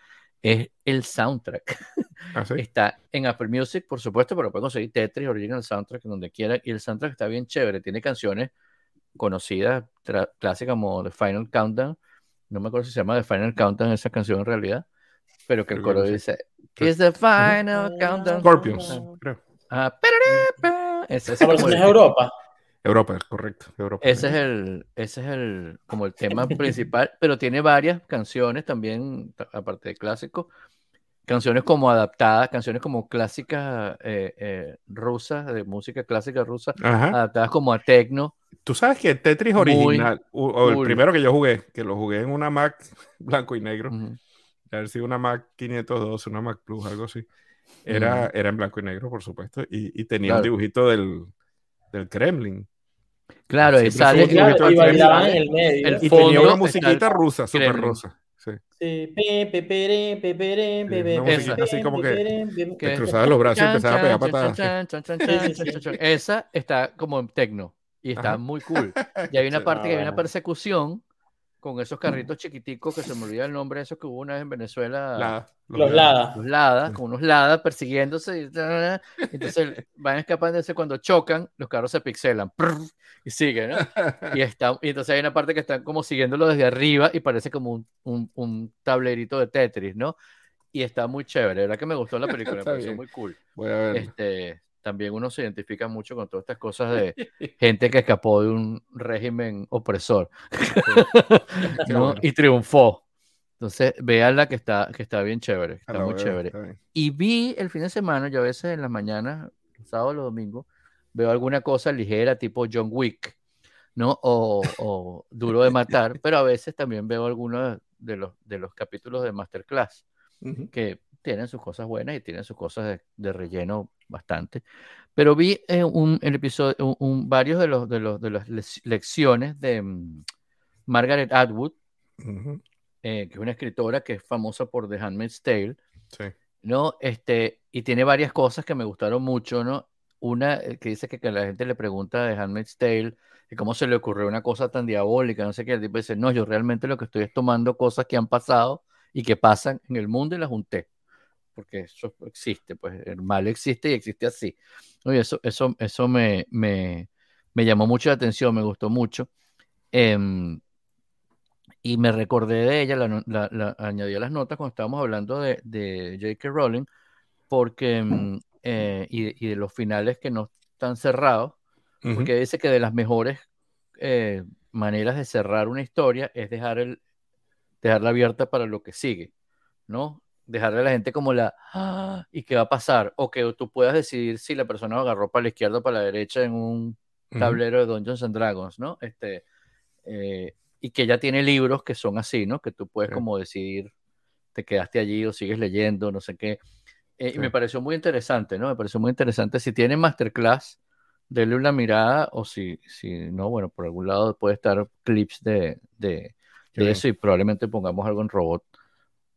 es el soundtrack. (laughs) ¿Ah, está en Apple Music, por supuesto, pero pueden conseguir Tetris Original Soundtrack donde quiera. Y el soundtrack está bien chévere. Tiene canciones conocidas, clásicas como The Final Countdown. No me acuerdo si se llama The Final Countdown esa canción en realidad. Pero que el coro dice It's the final countdown. Scorpions, creo. Ah, ese es, Europa. Europa, correcto. Europa. Ese es el, ese es el, como el tema (laughs) principal, pero tiene varias canciones también, aparte de clásicos, canciones como adaptadas, canciones como clásicas eh, eh, rusas, de música clásica rusa, adaptadas como a techno. Tú sabes que Tetris original, o, el primero que yo jugué, que lo jugué en una Mac (laughs) blanco y negro, a ver si una Mac 512, una Mac Plus, algo así. Era, era en blanco y negro, por supuesto, y, y tenía un dibujito del, del Kremlin. Claro, y sale y bailaban en el medio. El y tenía una musiquita rusa, súper rosa. Sí. Así como que, que cruzaba los brazos y empezaba a pegar patadas. Esa está como en tecno y está muy cool. Y hay una (laughs) parte que hay una persecución con esos carritos chiquiticos que se me olvida el nombre esos que hubo una vez en Venezuela. los, Lada. Los Lada, con unos Lada persiguiéndose. Y, entonces van escapándose cuando chocan, los carros se pixelan y siguen, ¿no? Y, (laughs) está, y entonces hay una parte que están como siguiéndolo desde arriba y parece como un, un, un tablerito de Tetris, ¿no? Y está muy chévere, la verdad que me gustó la película, me pareció muy cool. Voy a ver. Este, también uno se identifica mucho con todas estas cosas (laughs) de gente que escapó de un régimen opresor (laughs) y triunfó. Entonces, la que está, que está bien chévere, está muy chévere. Y vi el fin de semana, yo a veces en las mañanas, los sábados, los domingos, veo alguna cosa ligera tipo John Wick, ¿no? O, Duro de Matar, (laughs) pero a veces también veo algunos de los, de los capítulos de Masterclass, que tienen sus cosas buenas y tienen sus cosas de, relleno bastante. Pero vi eh, un, el episodio, un, varios de, los, de, los, de las lecciones de mm, Margaret Atwood, eh, que es una escritora que es famosa por The Handmaid's Tale. ¿no? Este, y tiene varias cosas que me gustaron mucho, ¿no? Una eh, que dice que, que la gente le pregunta de Handmaid's Tale, cómo se le ocurrió una cosa tan diabólica, no sé qué, el tipo dice, no, yo realmente lo que estoy es tomando cosas que han pasado y que pasan en el mundo y las junté porque eso existe, pues el mal existe y existe así. Oye, eso, eso, eso me, me, me llamó mucho la atención, me gustó mucho. Em, y me recordé de ella, la, la, añadí a las notas cuando estábamos hablando de, de J.K. Rowling, porque, em, eh, y, y, de los finales que no están cerrados, porque dice que de las mejores eh, maneras de cerrar una historia es dejar el, dejarla abierta para lo que sigue, ¿no? Dejarle a la gente como la, ah, ¿y qué va a pasar? O que tú puedas decidir si la persona agarró para la izquierda o para la derecha en un tablero de Dungeons and Dragons, ¿no? Este, eh, y que ya tiene libros que son así, ¿no? Que tú puedes como decidir, te quedaste allí o sigues leyendo, no sé qué. Eh, y me pareció muy interesante, ¿no? Me pareció muy interesante. Si tiene masterclass, denle una mirada o si, si no, bueno, por algún lado puede estar clips de, de, de eso y probablemente pongamos algo en robot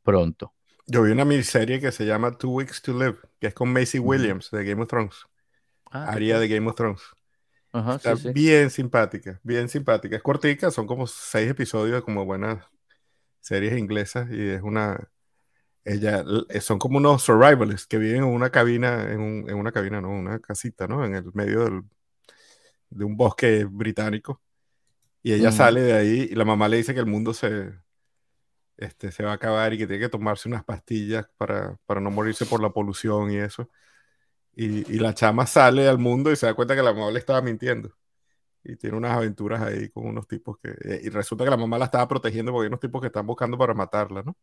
pronto. Yo vi una miniserie que se llama Two Weeks to Live, que es con Macy Williams de Game of Thrones. Ah, Aria de Game of Thrones. Está bien simpática, bien simpática. Es cortica, son como seis episodios, como buenas series inglesas, y es una. Ella, eh, son como unos survivalists que viven en una cabina, en, un, en una cabina, no, una casita, ¿no? En el medio del, de un bosque británico. Y ella sale de ahí y la mamá le dice que el mundo se, este, se va a acabar y que tiene que tomarse unas pastillas para, para no morirse por la polución y eso. Y, y, la chama sale al mundo y se da cuenta que la mamá le estaba mintiendo. Y tiene unas aventuras ahí con unos tipos que... Eh, y resulta que la mamá la estaba protegiendo porque hay unos tipos que están buscando para matarla, ¿no?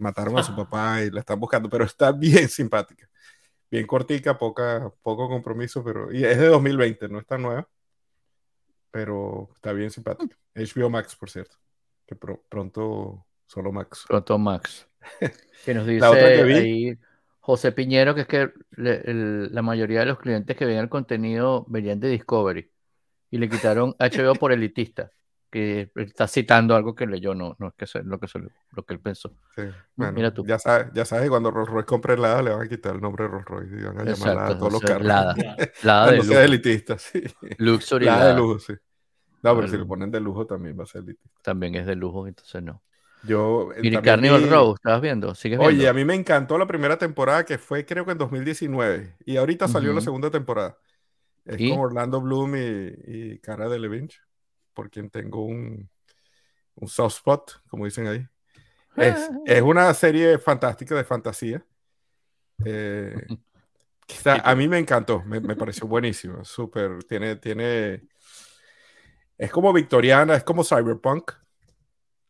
Mataron a su (laughs) papá y la están buscando, pero está bien simpática. Bien cortica, poca, poco compromiso, pero... Y es de 2020, no está nueva. Pero está bien simpática. HBO Max, por cierto. Que pronto Solo Max. Pronto Max. (laughs) Que nos dice ahí José Piñero, que es que la mayoría de los clientes que veían el contenido venían de Discovery y le quitaron HBO por elitista, que está citando algo que leyó, no, no es que es lo que, lo que él pensó. Sí. Bueno, Mira tú. Ya sabes, ya sabes, cuando Rolls Royce compre Lada le van a quitar el nombre de Rolls Royce y van a llamarla a todos los carros. Lada, (laughs) Lada de lujo. elitista, sí. Luxury Lada, de lujo, sí. No, pero si lo ponen de lujo también va a ser elitista. También es de lujo, entonces no. Yo, y eh, Carnival Row, ¿estabas viendo? ¿Sigues viendo? Oye, a mí me encantó la primera temporada que fue creo que en 2019 y ahorita salió la segunda temporada. Es con Orlando Bloom y, Cara de Levine, por quien tengo un, un soft spot, como dicen ahí. Es, (laughs) es una serie fantástica de fantasía. Eh, (laughs) a mí me encantó, me, me pareció buenísimo, súper, tiene, tiene, es como victoriana, es como cyberpunk,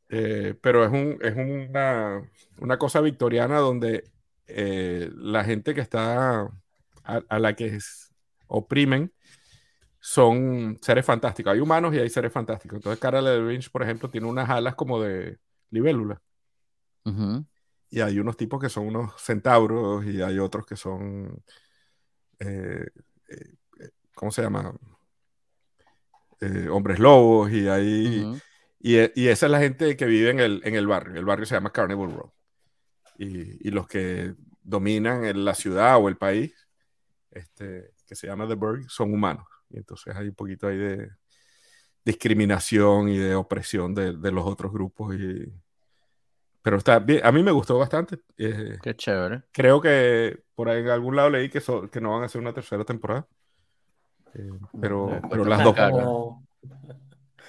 eh, pero es, un, es una, una, cosa victoriana donde eh, la gente que está a, la que oprimen son seres fantásticos. Hay humanos y hay seres fantásticos. Entonces, Cara Lynch, por ejemplo, tiene unas alas como de libélula. Y hay unos tipos que son unos centauros y hay otros que son. Eh, ¿Cómo se llama? hombres lobos y hay. Y, esa es la gente que vive en el, en el barrio. El barrio se llama Carnival Road. Y, y los que dominan en la ciudad o el país, este, que se llama The Burg, son humanos. Y entonces hay un poquito ahí de, discriminación y de opresión de, de los otros grupos. Y... Pero está bien, a mí me gustó bastante. Eh, Qué chévere. creo que por ahí en algún lado leí que, so- que no van a hacer una tercera temporada. Eh, pero, pero las dos. Como-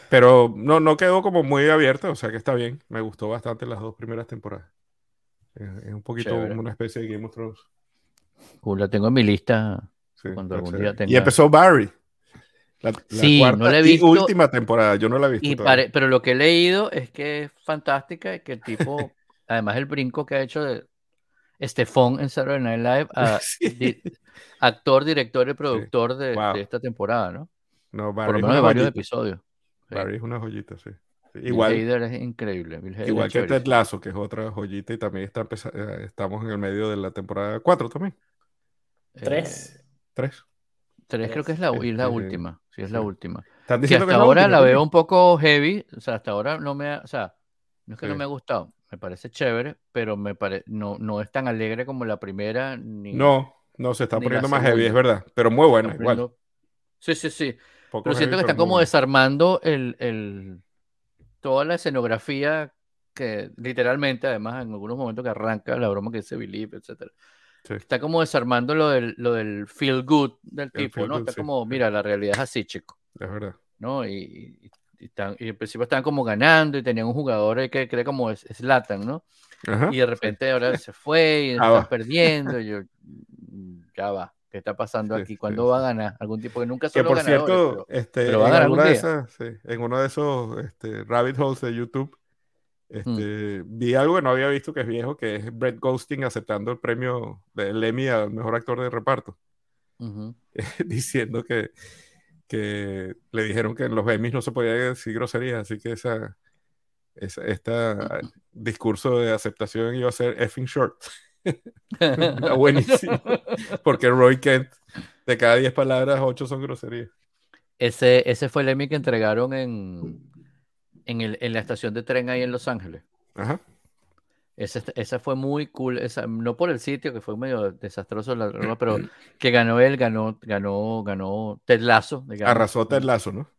Pero no, no quedó como muy abierta, o sea que está bien. Me gustó bastante las dos primeras temporadas. Es un poquito Chévere. una especie de Game of Thrones. Cool, la tengo en mi lista. Sí, Cuando algún día tenga- Y empezó Barry. La, la Sí, cuarta no la he y visto. última temporada. Yo no la he visto. Y pare- pero lo que he leído es que es fantástica y que el tipo, (laughs) además el brinco que ha hecho de Estefón en Saturday Night Live, a (laughs) Sí. di- actor, director y productor de, Wow. de esta temporada, ¿no? No, Barry Por lo menos de varios episodios. Barry es una joyita, sí. Bill Igual, Hader es increíble. Bill Hader igual es que Ted. Lasso, que es otra joyita y también está eh, estamos en el medio de la temporada 4 también. Eh, Tres. Tres. tres creo que es la, y es la Este, última. Sí, es la última. Están Que diciendo hasta que es ahora última la veo un poco heavy. O sea, hasta ahora no me ha, o sea, no es que no me ha gustado. Me parece chévere, pero me pare, no, no es tan alegre como la primera. Ni, No, no, se está poniendo más heavy, es verdad. Pero muy buena, igual. Sí, sí, sí. Poco Pero siento que están como desarmando el, el- toda la escenografía que literalmente, además, en algunos momentos que arranca la broma que dice Believe, etcétera. Sí. Está como desarmando lo del, lo del feel good del El tipo, ¿no? good, Está sí, como, mira, la realidad es así, chico, Es verdad. ¿no? Y, y, y están, y en principio estaban como ganando y tenían un jugador que cree como es Slatan, ¿no? Ajá. Y de repente ahora (laughs) se fue y Ah, están va. perdiendo. y yo, "Mm, (laughs) ya va, ¿qué está pasando Sí, aquí? ¿Cuándo sí. va a ganar? Algún tipo que nunca Que son los por cierto, pero- este, pero en, alguna de esas, sí, en uno de esos este, rabbit holes de YouTube, Mm. este, vi algo que no había visto que es viejo, que es Brett Ghosting aceptando el premio del Emmy al mejor actor de reparto, Ujú. (laughs) diciendo que, que le dijeron que en los Emmys no se podía decir groserías, así que esa, esa esta discurso de aceptación iba a ser effing short. Está (laughs) buenísimo. (laughs) Porque Roy Kent, de cada 10 palabras, 8 son groserías. Ese, ese fue el Emmy que entregaron en, en, el- en la estación de tren ahí en Los Ángeles. Ajá. Ese, esa fue muy cool, esa, no por el sitio, que fue medio desastroso, la pero que ganó él, ganó, ganó, ganó Ted Lasso, digamos. Arrasó Ted Lasso, ¿no?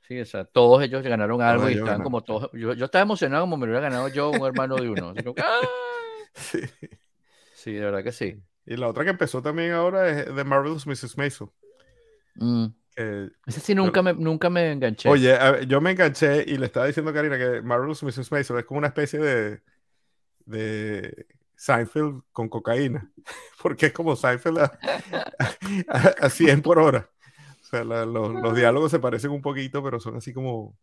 Sí, o sea, todos ellos ganaron algo y estaban como todos. Yo, yo estaba emocionado como me lo hubiera ganado yo, un hermano de uno. Así como, (laughs) ¡ah! Sí. Sí, de verdad que sí. Y la otra que empezó también ahora es The Marvelous Mrs. Maisel. Mm. Ese sí nunca me, nunca me enganché. Oye, a yo me enganché y le estaba diciendo a Karina que Marvelous Mrs. Maisel es como una especie de, de Seinfeld con cocaína. (laughs) Porque es como Seinfeld a, a- a 100 por hora. O sea, la- los, los diálogos se parecen un poquito, pero son así como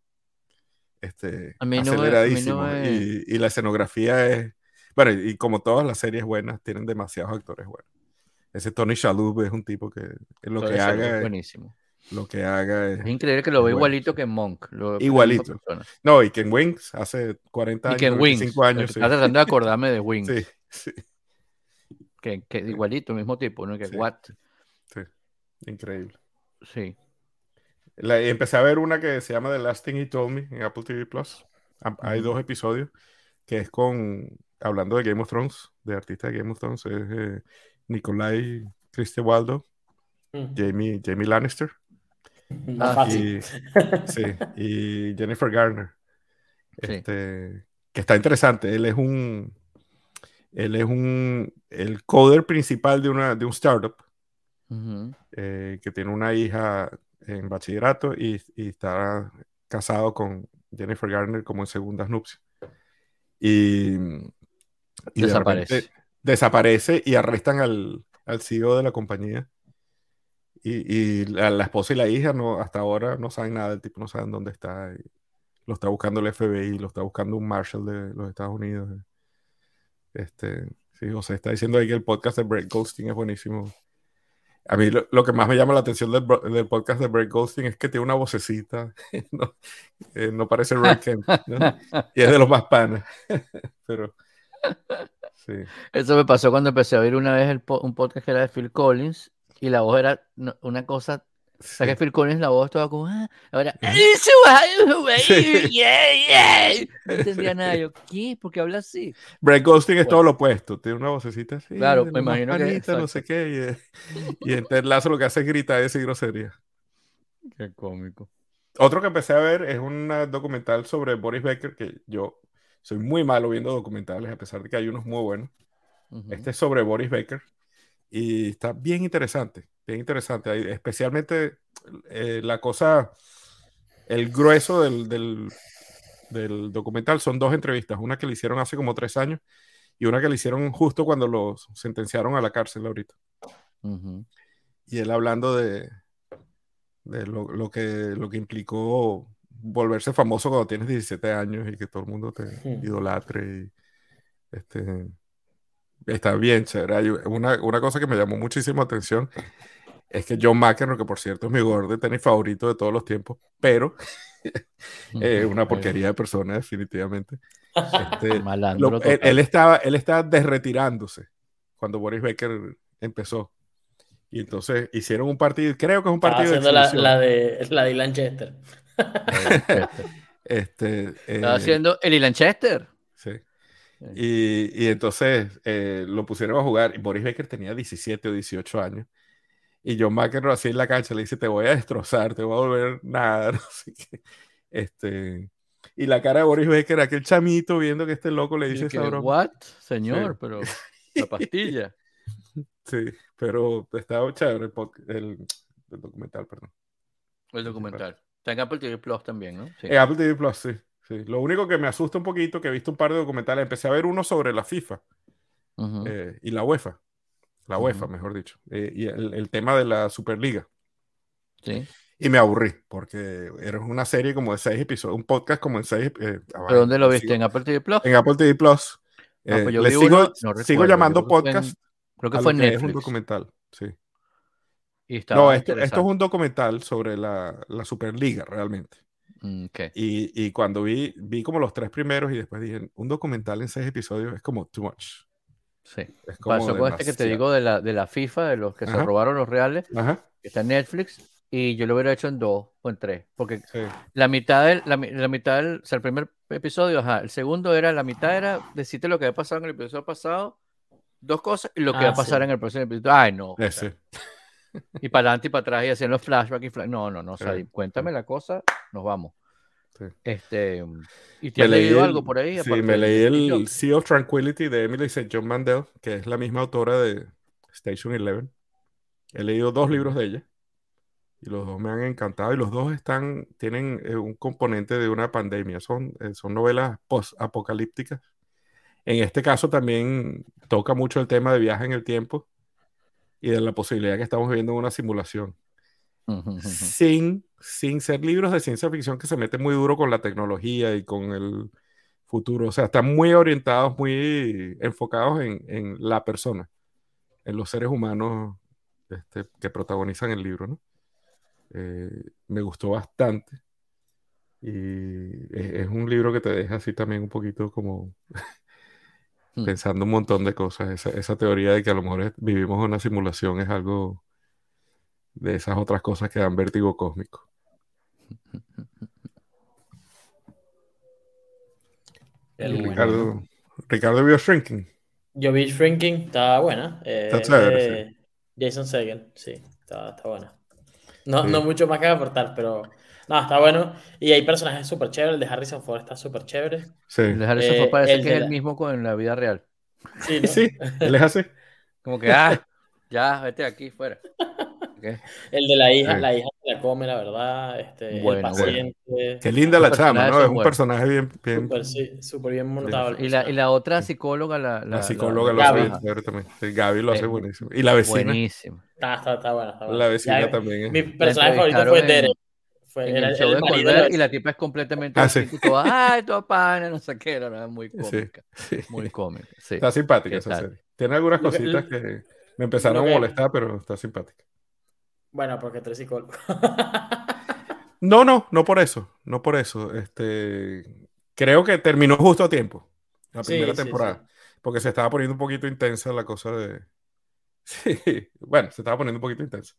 este, no me- no aceleradísimos. me- Y, y la escenografía es. Bueno, y como todas las series buenas, tienen demasiados actores buenos. Ese Tony Shalhoub es un tipo que, que lo que haga es, buenísimo. lo que haga es, Es increíble que lo bueno, igualito que Monk. lo Igualito. No, y Ken Wings hace 40 Y años, que en Wings. 25 años. Sí, Estaba tratando de (laughs) acordarme de Wings. sí, sí, Que, que igualito, el mismo tipo, ¿no? Que Sí. what? sí. Increíble. Sí. La- y empecé a ver una que se llama The Last Thing He Told Me en Apple TV Plus. Hay dos episodios que es con, hablando de Game of Thrones, de artistas de Game of Thrones, es eh, Nikolai Christie Waldo, Mm, Jamie, Jamie Lannister Ah, fácil. y, (laughs) sí, y Jennifer Garner. Sí. Este, que está interesante. Él es un, él es un, el coder principal de, una, de un startup eh, que tiene una hija en bachillerato y, y está casado con Jennifer Garner como en segundas nupcias. Y, y de Desaparece. repente desaparece y arrestan al, al CEO de la compañía. Y, y la, la esposa y la hija no, hasta ahora no saben nada, el tipo no saben dónde está. y lo está buscando el FBI, lo está buscando un Marshall de los Estados Unidos. Este, sí, José está diciendo ahí que el podcast de Brett Goldstein es buenísimo. A mí lo, lo que más me llama la atención del, del podcast de Brett Goldstein es que tiene una vocecita, (laughs) no, eh, no parece Roy Kent, ¿no? (laughs) y es de los más panas. (laughs) Pero, sí. Eso me pasó cuando empecé a oír una vez el po- un podcast que era de Phil Collins y la voz era una cosa. O sea, que sí. Phil Collins la voz estaba como. "Ah", ahora. Sí. No entendía nada. (laughs) Yo, ¿qué? ¿Por qué habla así? Brett es Bueno. todo lo opuesto, tiene una vocecita así, Claro, me imagino que- panitas, no sé qué, y, y en Ted Lasso lo que hace es gritar decir grosería. Qué cómico. otro que empecé a ver es un documental sobre Boris Becker, que yo soy muy malo viendo documentales, a pesar de que hay unos muy buenos. Este es sobre Boris Becker y está bien interesante, bien interesante. Especialmente eh, la cosa, el grueso del, del, del, documental son dos entrevistas, una que le hicieron hace como tres años y una que le hicieron justo cuando lo sentenciaron a la cárcel ahorita. Y él hablando de, de lo, lo, que, lo que implicó volverse famoso cuando tienes 17 años y que todo el mundo te idolatre. Y, este, está bien chévere. una, una, cosa que me llamó muchísimo atención es que John McEnroe, que por cierto es mi gordo de tenis favorito de todos los tiempos, pero es (laughs) una porquería de persona definitivamente. Este, (laughs) él, estaba, él estaba desretirándose cuando Boris Becker empezó. Y entonces hicieron un partido, creo que es un partido haciendo la, la, de la de Lanchester. (laughs) este, Estaba eh, haciendo el Lanchester. Sí. Y, y entonces eh, lo pusieron a jugar. Y Boris Becker tenía 17 o 18 años. Y John McEnroe así en la cancha le dice: Te voy a destrozar, te voy a volver nada. (laughs) Sé qué. Este, y la cara de Boris Becker, aquel chamito viendo que este loco le dice esa ¿What? Señor, pero la (laughs) pastilla. Sí, pero estaba chévere el, el, documental, perdón. El documental. Está en Apple TV Plus también, ¿no? Sí. En Apple TV Plus, sí, sí. Lo único que me asusta un poquito, que he visto un par de documentales, empecé a ver uno sobre la FIFA eh, y la UEFA. La UEFA, mejor dicho. Eh, y el, el, tema de la Superliga. Sí. Y me aburrí, porque era una serie como de seis episodios, un podcast como en seis. Eh, ¿Pero dónde lo viste? ¿En Apple TV Plus? En Apple TV Plus. Ah, pues le sigo, sigo llamando podcast. Creo que fue en Netflix. Es un documental, sí. No, esto, esto, es un documental sobre la, la Superliga, realmente. Mm, y, y, cuando vi, vi como los tres primeros y después dije, un documental en seis episodios es como too much. Sí. Es como Pasó con este que te digo de la, de la FIFA, de los que se robaron los reales, que está en Netflix, y yo lo hubiera hecho en dos o en tres, porque la mitad del, la, la, mitad del, o sea, el primer episodio, ajá, el segundo era, la mitad era decirte lo que había pasado en el episodio pasado, dos cosas y lo que va a ah, pasar en el próximo episodio. Ay, no. Y para adelante y para atrás y haciendo los flashbacks. Y No, no, no. O sea, cuéntame la cosa, nos vamos. Este, ¿Y te has leído algo por ahí? Sí, me leí el Sea of Tranquility de Emily St. John Mandel, que es la misma autora de Station Eleven. He leído dos libros de ella y los dos me han encantado y los dos están, tienen eh, un componente de una pandemia. Son, eh, son novelas post-apocalípticas en este caso también toca mucho el tema de viaje en el tiempo y de la posibilidad que estamos viviendo en una simulación. sin, sin ser libros de ciencia ficción que se meten muy duro con la tecnología y con el futuro. O sea, están muy orientados, muy enfocados en, en la persona, en los seres humanos este, que protagonizan el libro. ¿no? Eh, me gustó bastante. Y es, un libro que te deja así también un poquito como Hmm. pensando un montón de cosas. Esa, esa, teoría de que a lo mejor vivimos una simulación es algo de esas otras cosas que dan vértigo cósmico. (laughs) Ricardo, Ricardo vio Shrinking. Yo vi Shrinking, estaba buena. Eh, está Jason Segel, sí, está, está buena. No, no mucho más que aportar, pero no, está bueno. Y hay personajes súper chéveres. El de Harrison Ford está súper chévere. Sí. El de Harrison Ford parece que es el mismo con la vida real. Sí, (laughs) sí, él es así. Como que, ah, ya, vete aquí fuera. (laughs) El de la hija, la hija se la come, la verdad. Este, el paciente. Qué linda la chama, ¿no? Es un personaje bien. bien súper, sí, súper bien montado. Y la, y la otra psicóloga, la, la, psicóloga lo hace bien también. Sí, Gaby lo hace buenísimo. Y la vecina. Buenísimo. Está, está, está buena. Está buena. La vecina ya, también. Mi personaje favorito fue Derek. Fue, en el show de Colbert y la tipa es completamente ah, sí. (laughs) ay, toda pana, no sé qué, era muy cómica, sí, sí. muy cómica. Está simpática esa serie. Tiene algunas cositas que me empezaron a molestar, pero está simpática. Bueno, porque tres (laughs) psicólogos. no, no, no por eso, no por eso. Este, creo que terminó justo a tiempo la primera temporada, porque se estaba poniendo un poquito intensa la cosa de... (laughs) Sí, bueno, se estaba poniendo un poquito intensa,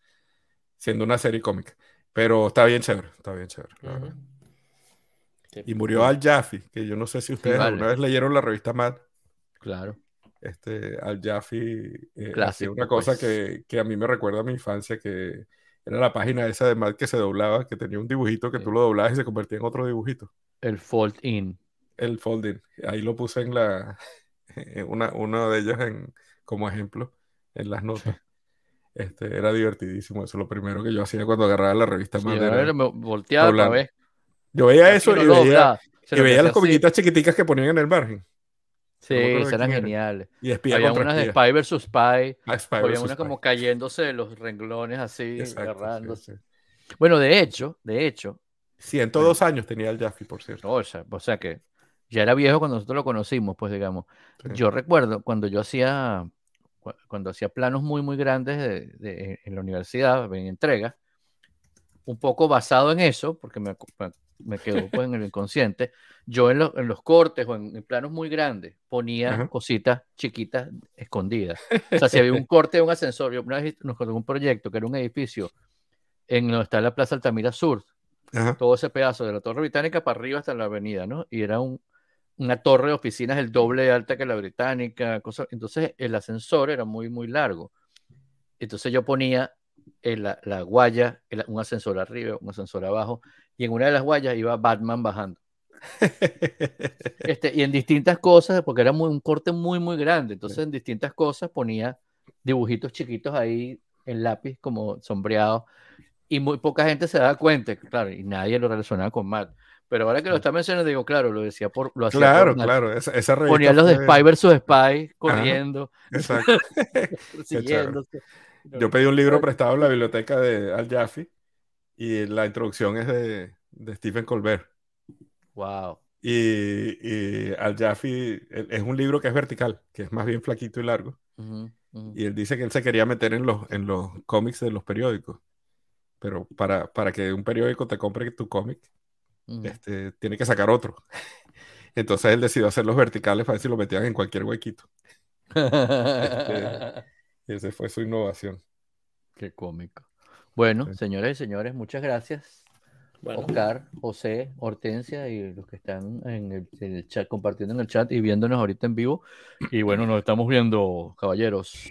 siendo una serie cómica. Pero está bien chévere, está bien chévere. Y murió Al Jaffe, que yo no sé si ustedes alguna vez leyeron la revista Mad. Claro. Este, Al Jaffe eh, una cosa que, que, a mí me recuerda a mi infancia, que Era la página esa de Mad que se doblaba, que tenía un dibujito que tú lo doblabas y se convertía en otro dibujito. El fold in. El folding. Ahí lo puse en la, (laughs) una, uno de ellos en, como ejemplo en las notas. Este, era divertidísimo. Eso lo primero que yo hacía cuando agarraba la revista. Sí, era me volteaba para ver. Yo veía eso y veía, doblaba. Se y veía las comiquitas chiquiticas que ponían en el margen. Sí, No eran geniales. Y espía Había unas de. Spy vs. Spy. Ah, Spy Había versus una Spy. como cayéndose de los renglones así, Exacto, agarrándose. sí. Bueno, de hecho, de hecho, 102 años tenía el Jaffe, por cierto. o sea, o sea que ya era viejo cuando nosotros lo conocimos, pues digamos. Sí. Yo recuerdo cuando yo hacía, cuando hacía planos muy, muy grandes de- de- en la universidad, en entregas, un poco basado en eso, porque me, me- quedó pues, en el inconsciente, yo en, lo- en los cortes o en, en planos muy grandes ponía Ajá. cositas chiquitas escondidas. O sea, si había un corte de un ascensor, yo una vez nos contó un proyecto que era un edificio en donde está la Plaza Altamira Sur, Ajá. todo ese pedazo de la Torre Británica para arriba hasta la avenida, ¿no? Y era un, una torre de oficinas el doble de alta que la Británica, entonces el ascensor era muy, muy largo. Entonces yo ponía en la, la guaya, el- un ascensor arriba, un ascensor abajo, y en una de las guayas iba Batman bajando. Este, y en distintas cosas, porque era muy, un corte muy, muy grande, (laughs) entonces en distintas cosas ponía dibujitos chiquitos ahí en lápiz, como sombreados, y muy poca gente se daba cuenta, claro, y nadie lo relacionaba con Matt. Pero ahora que lo está mencionando, digo, claro, lo decía por, lo hacía Claro, por claro. Esa, esa revista Ponía los de fue- Spy versus Spy corriendo, Exacto. (laughs) (laughs) siguiéndose. Yo pedí un libro prestado en la biblioteca de Al Jaffe y la introducción es de, de Stephen Colbert. Wow. Y, y Al Jaffe es un libro que es vertical, que es más bien flaquito y largo. Ujú, ujú. Y él dice que él se quería meter en los, en los cómics de los periódicos. Pero para, para que un periódico te compre tu cómic, Este, tiene que sacar otro. (laughs) Entonces él decidió hacer los verticales para ver si lo metían en cualquier huequito. (laughs) Y esa fue su innovación. Qué cómico. Bueno, Sí. señores y señores, muchas gracias. Bueno, Oscar, José, Hortensia y los que están en el, en el chat, compartiendo en el chat y viéndonos ahorita en vivo. Y bueno, nos estamos viendo, caballeros.